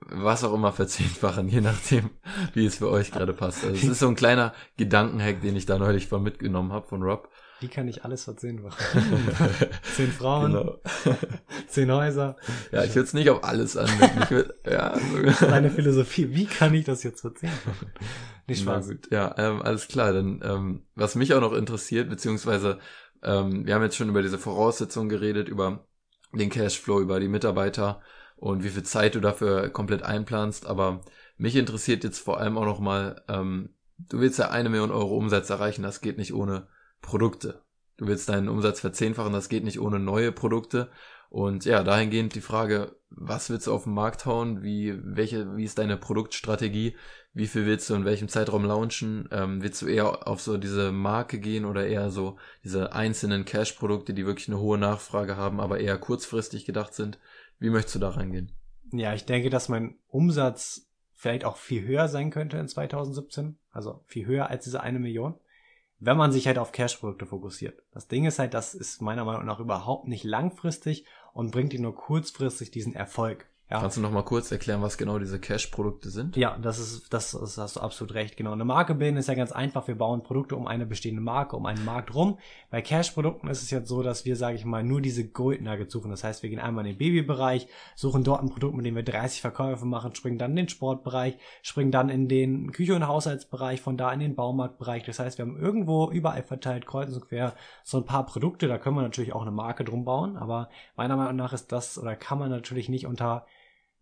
was auch immer verzehnfachen, je nachdem, wie es für euch gerade passt. Also es ist so ein kleiner Gedankenhack, den ich da neulich von mitgenommen habe von Rob. Wie kann ich alles verzehnfachen? zehn Frauen, Genau. zehn Häuser. Ja, ich würde es nicht auf alles anwenden. Ich würd, ja, so. Deine Philosophie, wie kann ich das jetzt verzehnfachen? Nicht Na Spaß. gut, ja, ähm, alles klar. Dann, ähm, was mich auch noch interessiert, beziehungsweise ähm, wir haben jetzt schon über diese Voraussetzungen geredet, über den Cashflow, über die Mitarbeiter und wie viel Zeit du dafür komplett einplanst. Aber mich interessiert jetzt vor allem auch noch mal, ähm, du willst ja eine Million Euro Umsatz erreichen, das geht nicht ohne Produkte. Du willst deinen Umsatz verzehnfachen, das geht nicht ohne neue Produkte. Und ja, dahingehend die Frage, was willst du auf den Markt hauen? Wie, welche, wie ist deine Produktstrategie? Wie viel willst du in welchem Zeitraum launchen? Ähm, willst du eher auf so diese Marke gehen oder eher so diese einzelnen Cash-Produkte, die wirklich eine hohe Nachfrage haben, aber eher kurzfristig gedacht sind? Wie möchtest du da reingehen? Ja, ich denke, dass mein Umsatz vielleicht auch viel höher sein könnte in 2017. Also viel höher als diese eine Million. Wenn man sich halt auf Cash-Produkte fokussiert. Das Ding ist halt, das ist meiner Meinung nach überhaupt nicht langfristig und bringt dir nur kurzfristig diesen Erfolg. Ja. Kannst du noch mal kurz erklären, was genau diese Cash-Produkte sind? Ja, das ist, das, das hast du absolut recht. Genau. Eine Marke bilden ist ja ganz einfach. Wir bauen Produkte um eine bestehende Marke, um einen Markt rum. Bei Cash-Produkten ist es jetzt so, dass wir, sage ich mal, nur diese Gold Nuggets suchen. Das heißt, wir gehen einmal in den Babybereich, suchen dort ein Produkt, mit dem wir 30 Verkäufe machen, springen dann in den Sportbereich, springen dann in den Küche- und Haushaltsbereich, von da in den Baumarktbereich. Das heißt, wir haben irgendwo überall verteilt, kreuz und quer, so ein paar Produkte. Da können wir natürlich auch eine Marke drum bauen. Aber meiner Meinung nach ist das, oder kann man natürlich nicht unter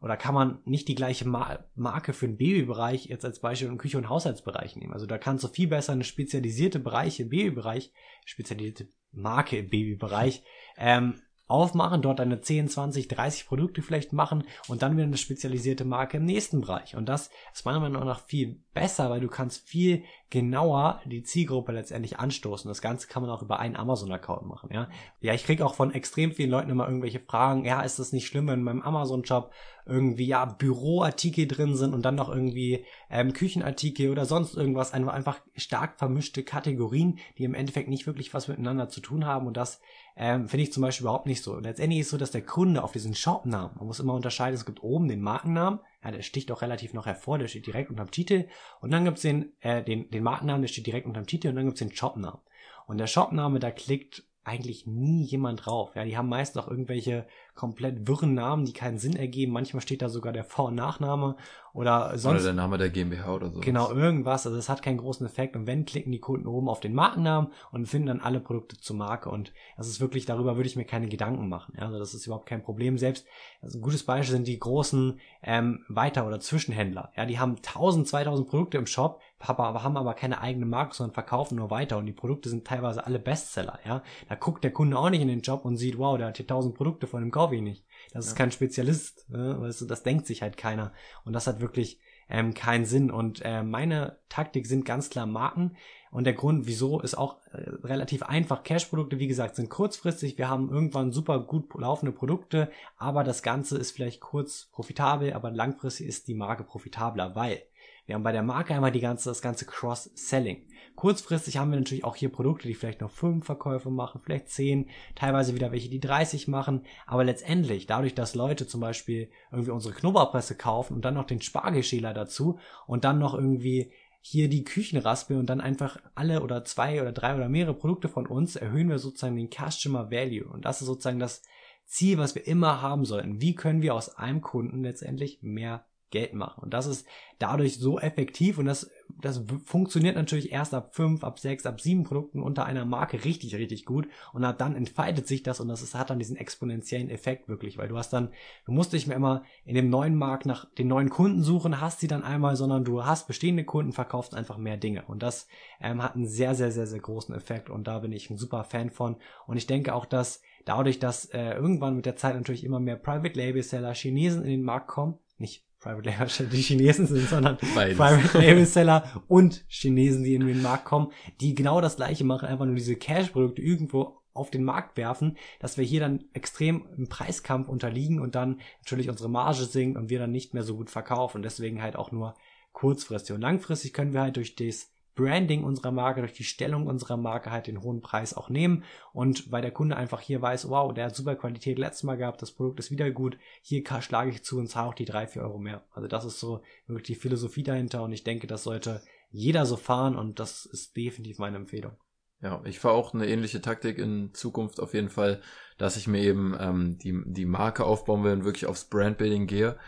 oder kann man nicht die gleiche Mar Marke für den Babybereich jetzt als Beispiel im Küche- und Haushaltsbereich nehmen. Also da kannst du viel besser eine spezialisierte Bereich im Babybereich, spezialisierte Marke im Babybereich, ähm, aufmachen, dort deine 10, 20, 30 Produkte vielleicht machen und dann wieder eine spezialisierte Marke im nächsten Bereich. Und das ist meiner Meinung nach viel besser, weil du kannst viel genauer die Zielgruppe letztendlich anstoßen. Das Ganze kann man auch über einen Amazon-Account machen, ja. Ja, ich kriege auch von extrem vielen Leuten immer irgendwelche Fragen, ja, ist das nicht schlimm, wenn in meinem Amazon-Shop irgendwie, ja, Büroartikel drin sind und dann noch irgendwie ähm, Küchenartikel oder sonst irgendwas, einfach, stark vermischte Kategorien, die im Endeffekt nicht wirklich was miteinander zu tun haben und das ähm, finde ich zum Beispiel überhaupt nicht so. Letztendlich ist es so, dass der Kunde auf diesen Shopnamen, man muss immer unterscheiden, es gibt oben den Markennamen, ja, der sticht auch relativ noch hervor, der steht direkt unterm Titel. Und dann gibt's den, äh, den, den Markennamen, der steht direkt unterm Titel und dann gibt's den Shopnamen. Und der Shopname, da klickt eigentlich nie jemand drauf. Ja, die haben meist auch irgendwelche komplett wirren Namen, die keinen Sinn ergeben. Manchmal steht da sogar der Vor- und Nachname oder sonst Oder der Name der GmbH oder so. Genau, irgendwas. Also es hat keinen großen Effekt. Und wenn, klicken die Kunden oben auf den Markennamen und finden dann alle Produkte zur Marke. Und das ist wirklich, darüber würde ich mir keine Gedanken machen. Also das ist überhaupt kein Problem. Selbst, also ein gutes Beispiel sind die großen ähm, Weiter- oder Zwischenhändler. Ja, die haben 1000, 2000 Produkte im Shop, haben aber keine eigene Marke, sondern verkaufen nur weiter. Und die Produkte sind teilweise alle Bestseller. Ja, da guckt der Kunde auch nicht in den Job und sieht, wow, der hat hier 1000 Produkte, von dem kaufe ich nicht. Das ist Ja. kein Spezialist. Ne? Weißt du, das denkt sich halt keiner. Und das hat wirklich ähm, keinen Sinn. Und äh, meine Taktik sind ganz klar Marken. Und der Grund, wieso, ist auch äh, relativ einfach. Cash-Produkte, wie gesagt, sind kurzfristig. Wir haben irgendwann super gut laufende Produkte, aber das Ganze ist vielleicht kurz profitabel, aber langfristig ist die Marke profitabler, weil wir haben bei der Marke einmal die ganze, das ganze Cross-Selling. Kurzfristig haben wir natürlich auch hier Produkte, die vielleicht noch fünf Verkäufe machen, vielleicht zehn, teilweise wieder welche, die 30 machen. Aber letztendlich, dadurch, dass Leute zum Beispiel irgendwie unsere Knoblauchpresse kaufen und dann noch den Spargelschäler dazu und dann noch irgendwie hier die Küchenraspel und dann einfach alle oder zwei oder drei oder mehrere Produkte von uns, erhöhen wir sozusagen den Customer Value. Und das ist sozusagen das Ziel, was wir immer haben sollten. Wie können wir aus einem Kunden letztendlich mehr Geld machen? Und das ist dadurch so effektiv und das, das funktioniert natürlich erst ab fünf, ab sechs, ab sieben Produkten unter einer Marke richtig, richtig gut. Und dann entfaltet sich das und das ist, hat dann diesen exponentiellen Effekt wirklich, weil du hast dann, du musst nicht mehr immer in dem neuen Markt nach den neuen Kunden suchen, hast sie dann einmal, sondern du hast bestehende Kunden, verkaufst einfach mehr Dinge. Und das ähm, hat einen sehr, sehr, sehr, sehr großen Effekt und da bin ich ein super Fan von. Und ich denke auch, dass dadurch, dass äh, irgendwann mit der Zeit natürlich immer mehr Private Label Seller Chinesen in den Markt kommen, nicht Private Label die Chinesen sind, sondern Beides. Private Label Seller und Chinesen, die in den Markt kommen, die genau das gleiche machen, einfach nur diese Cash-Produkte irgendwo auf den Markt werfen, dass wir hier dann extrem im Preiskampf unterliegen und dann natürlich unsere Marge sinkt und wir dann nicht mehr so gut verkaufen und deswegen halt auch nur kurzfristig. Und langfristig können wir halt durch das Branding unserer Marke, durch die Stellung unserer Marke halt den hohen Preis auch nehmen und weil der Kunde einfach hier weiß, wow, der hat super Qualität letztes Mal gehabt, das Produkt ist wieder gut, hier schlage ich zu und zahle auch die drei, vier Euro mehr. Also das ist so wirklich die Philosophie dahinter und ich denke, das sollte jeder so fahren und das ist definitiv meine Empfehlung. Ja, ich fahre auch eine ähnliche Taktik in Zukunft auf jeden Fall, dass ich mir eben ähm, die, die Marke aufbauen will und wirklich aufs Brandbuilding gehe.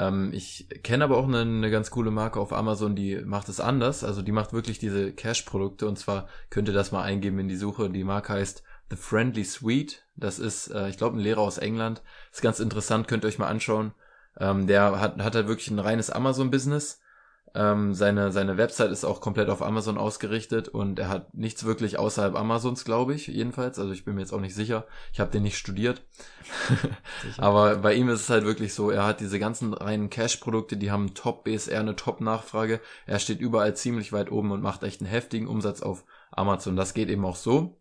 Ähm, ich kenne aber auch eine, eine ganz coole Marke auf Amazon, die macht es anders. Also die macht wirklich diese Cash-Produkte und zwar könnt ihr das mal eingeben in die Suche. Die Marke heißt The Friendly Sweet. Das ist, äh, ich glaube, ein Lehrer aus England. Ist ganz interessant, könnt ihr euch mal anschauen. Ähm, der hat, hat halt wirklich ein reines Amazon-Business ähm, seine, seine Website ist auch komplett auf Amazon ausgerichtet und er hat nichts wirklich außerhalb Amazons, glaube ich, jedenfalls. Also ich bin mir jetzt auch nicht sicher. Ich habe den nicht studiert. Aber bei ihm ist es halt wirklich so, er hat diese ganzen reinen Cash-Produkte, die haben Top BSR, eine Top-Nachfrage. Er steht überall ziemlich weit oben und macht echt einen heftigen Umsatz auf Amazon. Das geht eben auch so.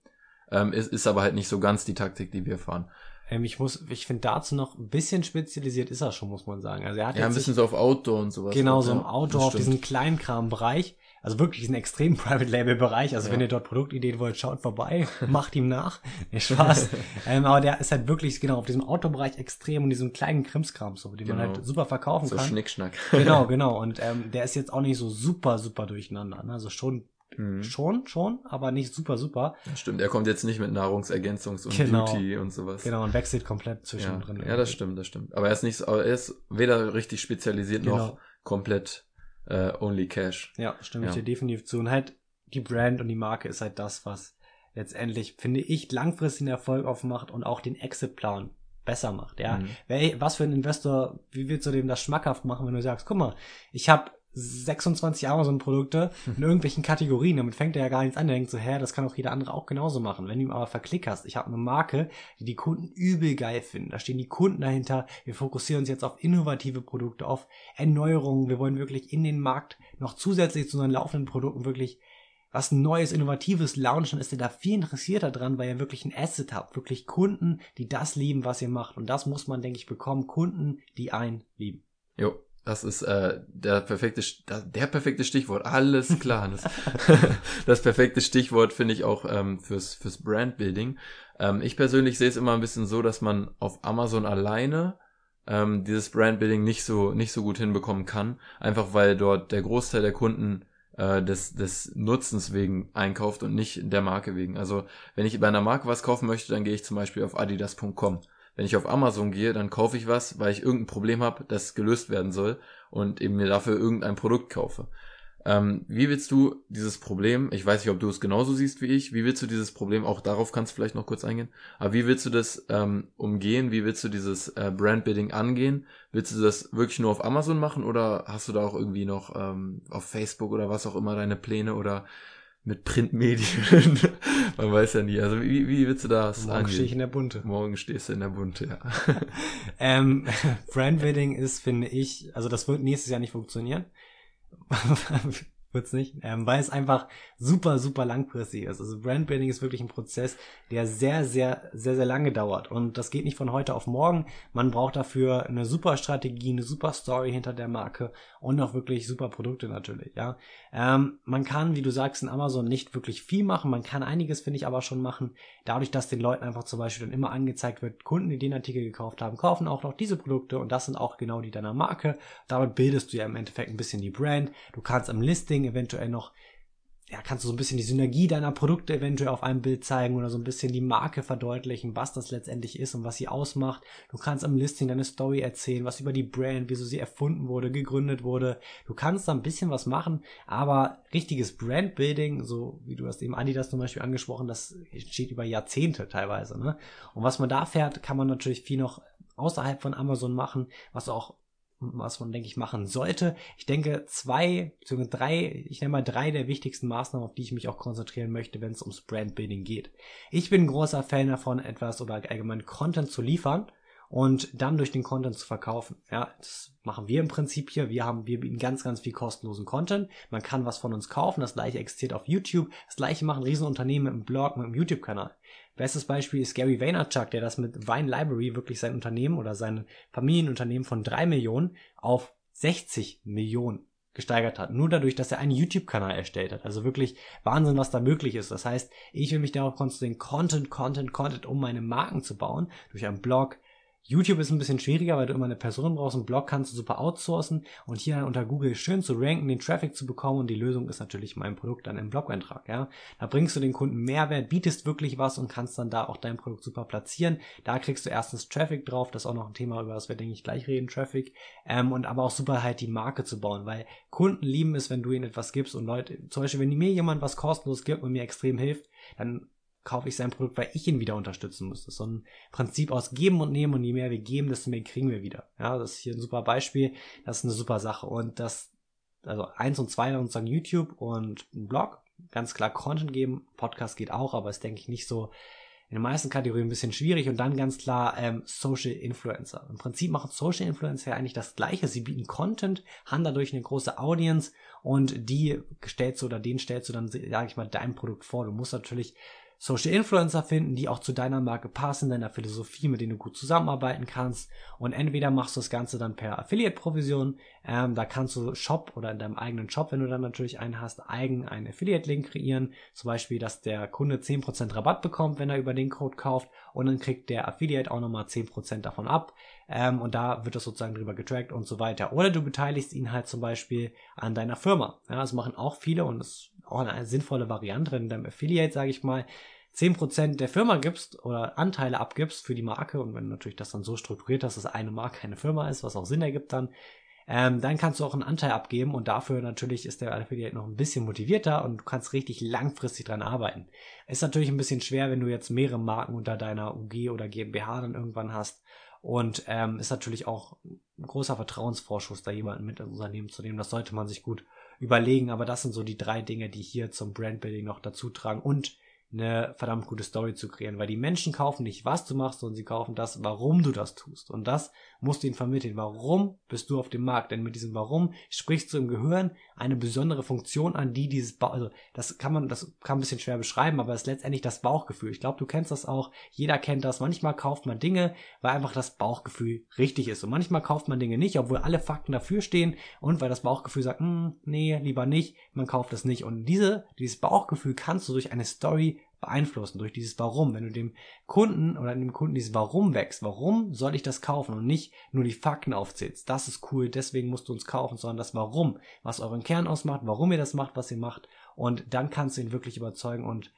Ähm, ist, ist aber halt nicht so ganz die Taktik, die wir fahren. Ähm, ich muss, ich finde dazu noch ein bisschen spezialisiert ist er schon, muss man sagen. Also er hat ja ein bisschen so auf Outdoor und sowas. Genau, halt, so im. Outdoor, auf diesen Kleinkram-Bereich. Also wirklich diesen extremen Private Label Bereich. Also Ja. wenn ihr dort Produktideen wollt, schaut vorbei, macht ihm nach. Nee, Spaß. ähm, aber der ist halt wirklich, genau, auf diesem Outdoor-Bereich extrem und diesem kleinen Krimskram so, den man Genau. halt super verkaufen So kann. Schnickschnack. Genau, genau. Und ähm, der ist jetzt auch nicht so super, super durcheinander. Ne? Also schon, Mhm. schon, schon, aber nicht super, super. Ja, Stimmt, er kommt jetzt nicht mit Nahrungsergänzungs- und Genau. Beauty und sowas. Genau, und wechselt komplett Ja, zwischendrin. ja, das stimmt, das stimmt. Aber er ist nicht er ist weder richtig spezialisiert noch Genau. komplett äh, only cash. Ja, stimme ich Ja. dir definitiv zu. Und halt die Brand und die Marke ist halt das, was letztendlich, finde ich, langfristigen Erfolg aufmacht und auch den Exit-Plan besser macht. Ja, Mhm. Wer, was für ein Investor, wie willst du dem das schmackhaft machen, wenn du sagst, guck mal, ich habe 26 Amazon-Produkte in irgendwelchen Kategorien, damit fängt er ja gar nichts an. Der denkt so, hä, das kann auch jeder andere auch genauso machen. Wenn du ihm aber verklickerst, ich habe eine Marke, die die Kunden übel geil finden, da stehen die Kunden dahinter, wir fokussieren uns jetzt auf innovative Produkte, auf Erneuerungen, wir wollen wirklich in den Markt noch zusätzlich zu unseren laufenden Produkten wirklich was Neues, Innovatives launchen, ist er da viel interessierter dran, weil ihr wirklich ein Asset habt, wirklich Kunden, die das lieben, was ihr macht. Und das muss man, denke ich, bekommen, Kunden, die einen lieben. Jo, das ist äh, der perfekte der perfekte Stichwort. Alles klar. Das, das perfekte Stichwort finde ich auch ähm, fürs fürs Brandbuilding. Ähm, ich persönlich sehe es immer ein bisschen so, dass man auf Amazon alleine ähm, dieses Brandbuilding nicht so nicht so gut hinbekommen kann, einfach weil dort der Großteil der Kunden äh, des, des Nutzens wegen einkauft und nicht der Marke wegen. Also wenn ich bei einer Marke was kaufen möchte, dann gehe ich zum Beispiel auf adidas.com. Wenn ich auf Amazon gehe, dann kaufe ich was, weil ich irgendein Problem habe, das gelöst werden soll und eben mir dafür irgendein Produkt kaufe. Ähm, wie willst du dieses Problem, ich weiß nicht, ob du es genauso siehst wie ich, wie willst du dieses Problem, auch darauf kannst du vielleicht noch kurz eingehen, aber wie willst du das ähm, umgehen, wie willst du dieses äh, Brandbuilding angehen? Willst du das wirklich nur auf Amazon machen oder hast du da auch irgendwie noch ähm, auf Facebook oder was auch immer deine Pläne oder mit Printmedien? Man weiß ja nie. Also wie, wie willst du das Morgen stehe ich in angehen? der Bunte. Morgen stehst du in der Bunte, ja. Ähm, Brandbuilding ist, finde ich, also das wird nächstes Jahr nicht funktionieren. Wird's nicht, ähm, weil es einfach super, super langfristig ist. Also Brandbuilding ist wirklich ein Prozess, der sehr, sehr, sehr, sehr lange dauert. Und das geht nicht von heute auf morgen. Man braucht dafür eine super Strategie, eine super Story hinter der Marke und auch wirklich super Produkte natürlich, ja. Ähm, man kann, wie du sagst, in Amazon nicht wirklich viel machen. Man kann einiges, finde ich, aber schon machen. Dadurch, dass den Leuten einfach zum Beispiel dann immer angezeigt wird, Kunden, die den Artikel gekauft haben, kaufen auch noch diese Produkte und das sind auch genau die deiner Marke. Damit bildest du ja im Endeffekt ein bisschen die Brand. Du kannst am Listing eventuell noch ja, kannst du so ein bisschen die Synergie deiner Produkte eventuell auf einem Bild zeigen oder so ein bisschen die Marke verdeutlichen, was das letztendlich ist und was sie ausmacht. Du kannst am Listing deine Story erzählen, was über die Brand, wieso sie erfunden wurde, gegründet wurde. Du kannst da ein bisschen was machen, aber richtiges Brandbuilding, so wie du hast eben Adidas zum Beispiel angesprochen, das steht über Jahrzehnte teilweise. Ne? Und was man da fährt, kann man natürlich viel noch außerhalb von Amazon machen, was auch was man, denke ich, machen sollte. Ich denke, zwei, beziehungsweise drei, ich nenne mal drei der wichtigsten Maßnahmen, auf die ich mich auch konzentrieren möchte, wenn es ums Brandbuilding geht. Ich bin großer Fan davon, etwas oder allgemein Content zu liefern und dann durch den Content zu verkaufen. Ja, das machen wir im Prinzip hier. Wir haben, wir bieten ganz, ganz viel kostenlosen Content. Man kann was von uns kaufen. Das gleiche existiert auf YouTube. Das gleiche machen Riesenunternehmen mit einem Blog, mit einem YouTube-Kanal. Bestes Beispiel ist Gary Vaynerchuk, der das mit Vine Library wirklich sein Unternehmen oder sein Familienunternehmen von drei Millionen auf 60 Millionen gesteigert hat. Nur dadurch, dass er einen YouTube-Kanal erstellt hat. Also wirklich Wahnsinn, was da möglich ist. Das heißt, ich will mich darauf konzentrieren, Content, Content, Content, um meine Marken zu bauen. Durch einen Blog, YouTube ist ein bisschen schwieriger, weil du immer eine Person brauchst. Einen Blog kannst du super outsourcen und hier unter Google schön zu ranken, den Traffic zu bekommen. Und die Lösung ist natürlich mein Produkt dann im Blog-Eintrag. Ja, da bringst du den Kunden Mehrwert, bietest wirklich was und kannst dann da auch dein Produkt super platzieren. Da kriegst du erstens Traffic drauf. Das ist auch noch ein Thema, über das wir denke ich gleich reden, Traffic. Ähm, und aber auch super halt die Marke zu bauen, weil Kunden lieben es, wenn du ihnen etwas gibst und Leute, zum Beispiel, wenn mir jemand was kostenlos gibt und mir extrem hilft, dann kaufe ich sein Produkt, weil ich ihn wieder unterstützen muss. Das ist so ein Prinzip aus Geben und Nehmen und je mehr wir geben, desto mehr kriegen wir wieder. Ja, das ist hier ein super Beispiel. Das ist eine super Sache. Und das, also eins und zwei sozusagen YouTube und ein Blog. Ganz klar Content geben. Podcast geht auch, aber ist, denke ich, nicht so in den meisten Kategorien ein bisschen schwierig und dann ganz klar ähm, Social Influencer. Im Prinzip machen Social Influencer eigentlich das Gleiche. Sie bieten Content, haben dadurch eine große Audience und die stellst du oder den stellst du dann, sage ich mal, dein Produkt vor. Du musst natürlich Social Influencer finden, die auch zu deiner Marke passen, deiner Philosophie, mit denen du gut zusammenarbeiten kannst. Und entweder machst du das Ganze dann per Affiliate-Provision, ähm, da kannst du Shop oder in deinem eigenen Shop, wenn du dann natürlich einen hast, eigen einen Affiliate-Link kreieren. Zum Beispiel, dass der Kunde 10% Rabatt bekommt, wenn er über den Code kauft und dann kriegt der Affiliate auch nochmal 10% davon ab. Ähm, und da wird das sozusagen drüber getrackt und so weiter. Oder du beteiligst ihn halt zum Beispiel an deiner Firma. Ja, das machen auch viele und das auch eine sinnvolle Variante, wenn du deinem Affiliate, sage ich mal, 10% der Firma gibst oder Anteile abgibst für die Marke und wenn du natürlich das dann so strukturiert hast, dass eine Marke eine Firma ist, was auch Sinn ergibt dann, ähm, dann kannst du auch einen Anteil abgeben und dafür natürlich ist der Affiliate noch ein bisschen motivierter und du kannst richtig langfristig dran arbeiten. Ist natürlich ein bisschen schwer, wenn du jetzt mehrere Marken unter deiner UG oder GmbH dann irgendwann hast und ähm, ist natürlich auch ein großer Vertrauensvorschuss, da jemanden mit ins Unternehmen zu nehmen. Das sollte man sich gut überlegen. Aber das sind so die drei Dinge, die hier zum Brandbuilding noch dazu tragen und eine verdammt gute Story zu kreieren, weil die Menschen kaufen nicht, was du machst, sondern sie kaufen das, warum du das tust. Und das musst du ihnen vermitteln. Warum bist du auf dem Markt? Denn mit diesem Warum sprichst du im Gehirn eine besondere Funktion an, die dieses, ba also das kann man, das kann ein bisschen schwer beschreiben, aber es ist letztendlich das Bauchgefühl. Ich glaube, du kennst das auch. Jeder kennt das. Manchmal kauft man Dinge, weil einfach das Bauchgefühl richtig ist. Und manchmal kauft man Dinge nicht, obwohl alle Fakten dafür stehen und weil das Bauchgefühl sagt, hm, nee, lieber nicht, man kauft es nicht. Und diese, dieses Bauchgefühl kannst du durch eine Story beeinflussen durch dieses Warum. Wenn du dem Kunden oder dem Kunden dieses Warum wächst, warum soll ich das kaufen und nicht nur die Fakten aufzählst, das ist cool, deswegen musst du uns kaufen, sondern das Warum, was euren Kern ausmacht, warum ihr das macht, was ihr macht und dann kannst du ihn wirklich überzeugen und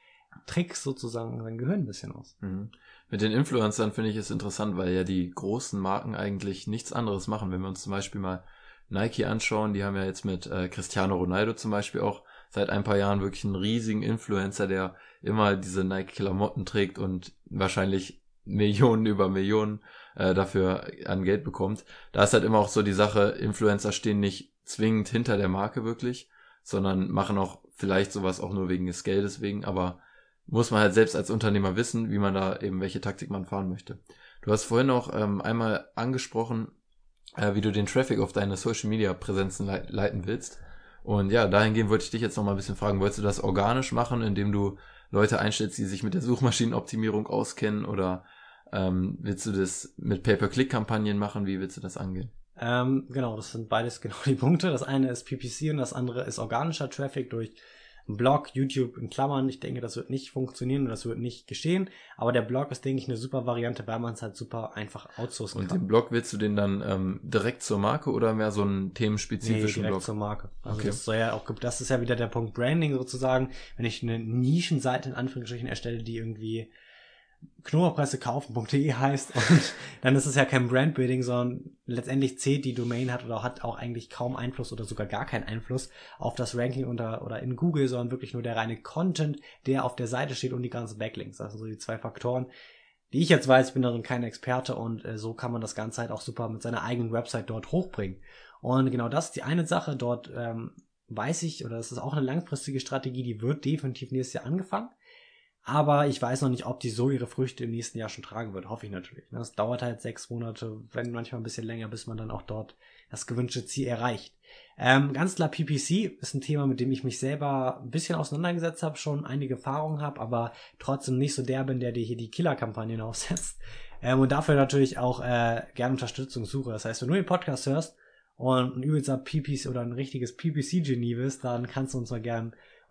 Tricks sozusagen sein Gehirn ein bisschen aus. Mhm. Mit den Influencern finde ich es interessant, weil ja die großen Marken eigentlich nichts anderes machen. Wenn wir uns zum Beispiel mal Nike anschauen, die haben ja jetzt mit äh, Cristiano Ronaldo zum Beispiel auch seit ein paar Jahren wirklich einen riesigen Influencer, der immer diese Nike-Klamotten trägt und wahrscheinlich Millionen über Millionen äh, dafür an Geld bekommt. Da ist halt immer auch so die Sache, Influencer stehen nicht zwingend hinter der Marke wirklich, sondern machen auch vielleicht sowas auch nur wegen des Geldes wegen, aber muss man halt selbst als Unternehmer wissen, wie man da eben welche Taktik man fahren möchte. Du hast vorhin auch ähm, einmal angesprochen, äh, wie du den Traffic auf deine Social Media Präsenzen le leiten willst. Und ja, dahingehend wollte ich dich jetzt noch mal ein bisschen fragen, wolltest du das organisch machen, indem du Leute einstellst, die sich mit der Suchmaschinenoptimierung auskennen oder ähm, willst du das mit Pay-per-Click-Kampagnen machen? Wie willst du das angehen? Ähm, genau, das sind beides genau die Punkte. Das eine ist PPC und das andere ist organischer Traffic durch Blog, YouTube in Klammern. Ich denke, das wird nicht funktionieren und das wird nicht geschehen. Aber der Blog ist, denke ich, eine super Variante, weil man es halt super einfach outsourcen und kann. Und den Blog willst du den dann ähm, direkt zur Marke oder mehr so einen themenspezifischen nee, direkt Blog? zur Marke. Also okay. das soll ja auch, das ist ja wieder der Punkt Branding sozusagen. Wenn ich eine Nischenseite in Anführungsstrichen erstelle, die irgendwie knoberpressekaufen.de heißt und dann ist es ja kein Brandbuilding, sondern letztendlich zählt die Domain hat oder hat auch eigentlich kaum Einfluss oder sogar gar keinen Einfluss auf das Ranking unter oder in Google, sondern wirklich nur der reine Content, der auf der Seite steht und die ganzen Backlinks. Das sind so die zwei Faktoren, die ich jetzt weiß, ich bin darin kein Experte und äh, so kann man das Ganze halt auch super mit seiner eigenen Website dort hochbringen. Und genau das ist die eine Sache. Dort ähm, weiß ich, oder das ist auch eine langfristige Strategie, die wird definitiv nächstes Jahr angefangen. Aber ich weiß noch nicht, ob die so ihre Früchte im nächsten Jahr schon tragen wird. Hoffe ich natürlich. Das ne? dauert halt sechs Monate, wenn manchmal ein bisschen länger, bis man dann auch dort das gewünschte Ziel erreicht. Ähm, ganz klar, PPC ist ein Thema, mit dem ich mich selber ein bisschen auseinandergesetzt habe, schon einige Erfahrungen habe, aber trotzdem nicht so der bin, der dir hier die Killer-Kampagnen aufsetzt. Ähm, und dafür natürlich auch äh, gerne Unterstützung suche. Das heißt, wenn du den Podcast hörst und ein übelster PPC oder ein richtiges PPC-Genie bist, dann kannst du uns mal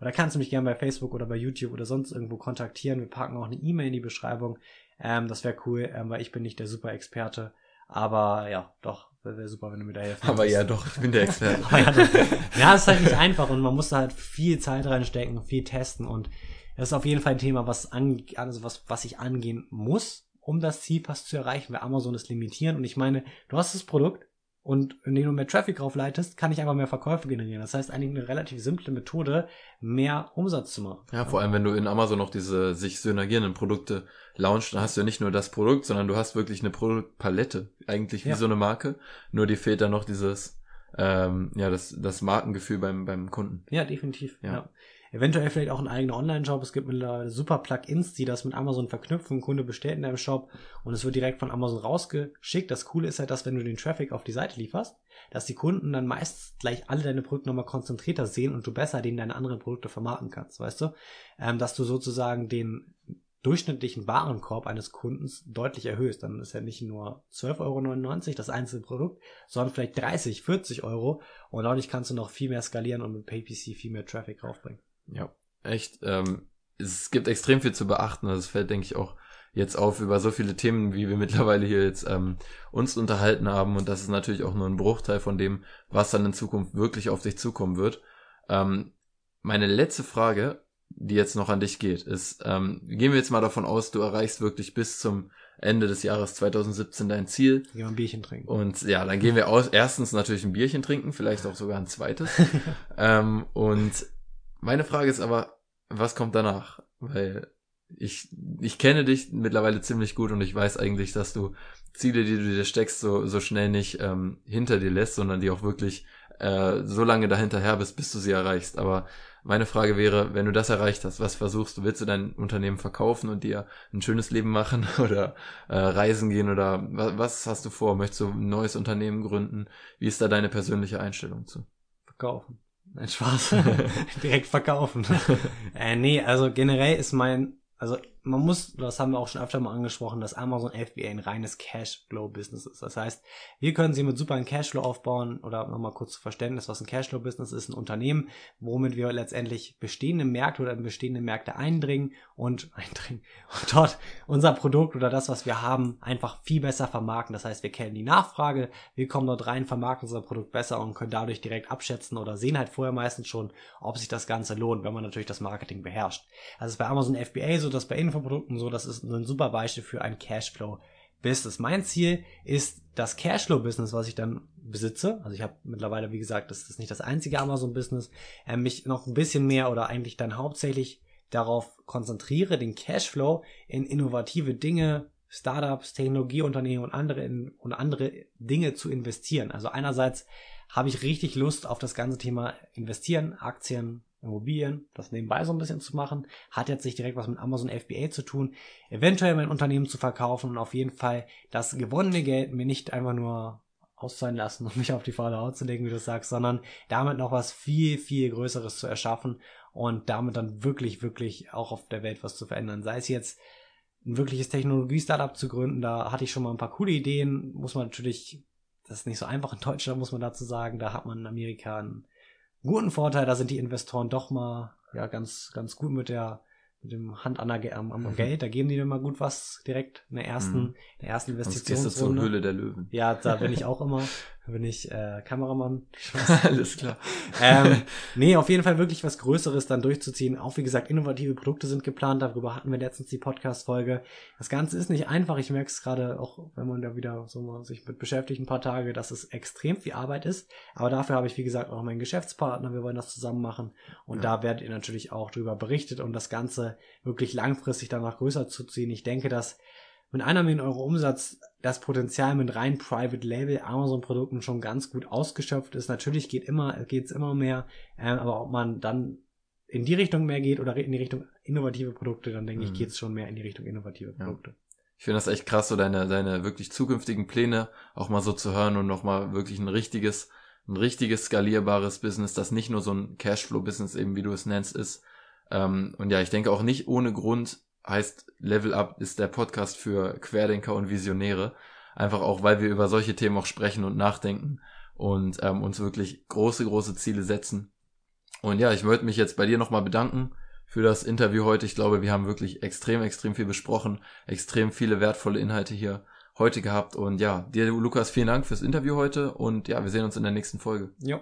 gern oder kannst du mich gern bei Facebook oder bei YouTube oder sonst irgendwo kontaktieren. Wir packen auch eine E-Mail in die Beschreibung. Ähm, das wäre cool, ähm, weil ich bin nicht der super Experte. Aber ja, doch, wäre wär super, wenn du mir da helfen Aber ja, doch, ich bin der Experte. Ja, doch. ja, es ist halt nicht einfach und man muss da halt viel Zeit reinstecken, viel testen und das ist auf jeden Fall ein Thema, was an, also was, was ich angehen muss, um das Ziel fast zu erreichen, weil Amazon ist limitieren und ich meine, du hast das Produkt, und indem du mehr Traffic draufleitest, kann ich einfach mehr Verkäufe generieren. Das heißt eigentlich eine relativ simple Methode, mehr Umsatz zu machen. Ja, vor allem, wenn du in Amazon noch diese sich synergierenden Produkte launchst, dann hast du ja nicht nur das Produkt, sondern du hast wirklich eine Produktpalette. Eigentlich wie Ja. so eine Marke. Nur dir fehlt dann noch dieses, ähm, ja, das, das Markengefühl beim, beim Kunden. Ja, definitiv. Ja. Ja. Eventuell vielleicht auch ein eigener Online-Shop. Es gibt mittlerweile super Plugins, die das mit Amazon verknüpfen. Kunde bestellt in deinem Shop und es wird direkt von Amazon rausgeschickt. Das Coole ist halt, dass wenn du den Traffic auf die Seite lieferst, dass die Kunden dann meist gleich alle deine Produkte nochmal konzentrierter sehen und du besser denen deine anderen Produkte vermarkten kannst, weißt du? Ähm, dass du sozusagen den durchschnittlichen Warenkorb eines Kundens deutlich erhöhst. Dann ist ja nicht nur 12,99 Euro das einzelne Produkt, sondern vielleicht 30, 40 Euro und dadurch kannst du noch viel mehr skalieren und mit PayPC viel mehr Traffic raufbringen. Ja, echt. Ähm, es gibt extrem viel zu beachten. Also es fällt, denke ich, auch jetzt auf über so viele Themen, wie wir mittlerweile hier jetzt ähm, uns unterhalten haben. Und das ist natürlich auch nur ein Bruchteil von dem, was dann in Zukunft wirklich auf dich zukommen wird. Ähm, meine letzte Frage, die jetzt noch an dich geht, ist, ähm, gehen wir jetzt mal davon aus, du erreichst wirklich bis zum Ende des Jahres 2017 dein Ziel. Gehen wir ein Bierchen trinken. Und ja, dann gehen wir aus, erstens natürlich ein Bierchen trinken, vielleicht auch sogar ein zweites. ähm, und meine Frage ist aber, was kommt danach? Weil ich, ich kenne dich mittlerweile ziemlich gut und ich weiß eigentlich, dass du Ziele, die du dir steckst, so, so schnell nicht ähm, hinter dir lässt, sondern die auch wirklich äh, so lange dahinterher bist, bis du sie erreichst. Aber meine Frage wäre, wenn du das erreicht hast, was versuchst du? Willst du dein Unternehmen verkaufen und dir ein schönes Leben machen oder äh, reisen gehen oder was, was hast du vor? Möchtest du ein neues Unternehmen gründen? Wie ist da deine persönliche Einstellung zu? Verkaufen. Nein, Spaß. Direkt verkaufen. äh, nee, also generell ist mein, also man muss, das haben wir auch schon öfter mal angesprochen, dass Amazon FBA ein reines Cashflow-Business ist. Das heißt, wir können sie mit super einen Cashflow aufbauen oder nochmal kurz zu Verständnis, was ein Cashflow-Business ist, ein Unternehmen, womit wir letztendlich bestehende Märkte oder in bestehende Märkte eindringen und eindringen und dort unser Produkt oder das, was wir haben, einfach viel besser vermarkten. Das heißt, wir kennen die Nachfrage, wir kommen dort rein, vermarkten unser Produkt besser und können dadurch direkt abschätzen oder sehen halt vorher meistens schon, ob sich das Ganze lohnt, wenn man natürlich das Marketing beherrscht. Also ist bei Amazon FBA so, dass bei Infoprodukten so, das ist ein super Beispiel für ein Cashflow-Business. Mein Ziel ist das Cashflow-Business, was ich dann besitze. Also ich habe mittlerweile, wie gesagt, das ist nicht das einzige Amazon-Business, äh, mich noch ein bisschen mehr oder eigentlich dann hauptsächlich darauf konzentriere, den Cashflow in innovative Dinge, Startups, Technologieunternehmen und andere in, und andere Dinge zu investieren. Also einerseits habe ich richtig Lust auf das ganze Thema investieren, Aktien, Immobilien, das nebenbei so ein bisschen zu machen. Hat jetzt nicht direkt was mit Amazon FBA zu tun. Eventuell mein Unternehmen zu verkaufen und auf jeden Fall das gewonnene Geld mir nicht einfach nur auszahlen lassen und mich auf die faule Haut zu legen, wie du sagst, sondern damit noch was viel, viel Größeres zu erschaffen und damit dann wirklich, wirklich auch auf der Welt was zu verändern. Sei es jetzt ein wirkliches Technologie-Startup zu gründen, da hatte ich schon mal ein paar coole Ideen, muss man natürlich, das ist nicht so einfach in Deutschland, muss man dazu sagen, da hat man in Amerika einen guten Vorteil, da sind die Investoren doch mal ja ganz, ganz gut mit der mit dem Hand an der, am, am Geld, da geben die dir mal gut was direkt in der ersten, Mhm. in der ersten Sonst gehst du zur Investitionsrunde. Höhle der Löwen. Ja, da bin ich auch immer. Da bin ich äh, Kameramann. Alles klar. ähm, nee, auf jeden Fall wirklich was Größeres dann durchzuziehen. Auch wie gesagt, innovative Produkte sind geplant. Darüber hatten wir letztens die Podcast-Folge. Das Ganze ist nicht einfach. Ich merke es gerade auch, wenn man da wieder so mal sich mit beschäftigt ein paar Tage, dass es extrem viel Arbeit ist. Aber dafür habe ich, wie gesagt, auch meinen Geschäftspartner. Wir wollen das zusammen machen. Und Ja. da werdet ihr natürlich auch drüber berichtet, um das Ganze wirklich langfristig danach größer zu ziehen. Ich denke, dass mit einer Million Euro Umsatz das Potenzial mit rein Private Label Amazon Produkten schon ganz gut ausgeschöpft ist. Natürlich geht immer, geht's immer mehr, ähm, aber ob man dann in die Richtung mehr geht oder in die Richtung innovative Produkte, dann denke ich, Mhm. geht's schon mehr in die Richtung innovative Ja. Produkte. Ich finde das echt krass, so deine, deine wirklich zukünftigen Pläne auch mal so zu hören und nochmal wirklich ein richtiges, ein richtiges skalierbares Business, das nicht nur so ein Cashflow-Business eben, wie du es nennst, ist. Ähm, und ja, ich denke auch nicht ohne Grund heißt Level Up ist der Podcast für Querdenker und Visionäre. Einfach auch, weil wir über solche Themen auch sprechen und nachdenken. und ähm, uns wirklich große, große Ziele setzen. Und ja, ich wollte mich jetzt bei dir nochmal bedanken für das Interview heute. Ich glaube, wir haben wirklich extrem, extrem viel besprochen, extrem viele wertvolle Inhalte hier heute gehabt. Und ja, dir, Lukas, vielen Dank fürs Interview heute und ja, wir sehen uns in der nächsten Folge. Jo,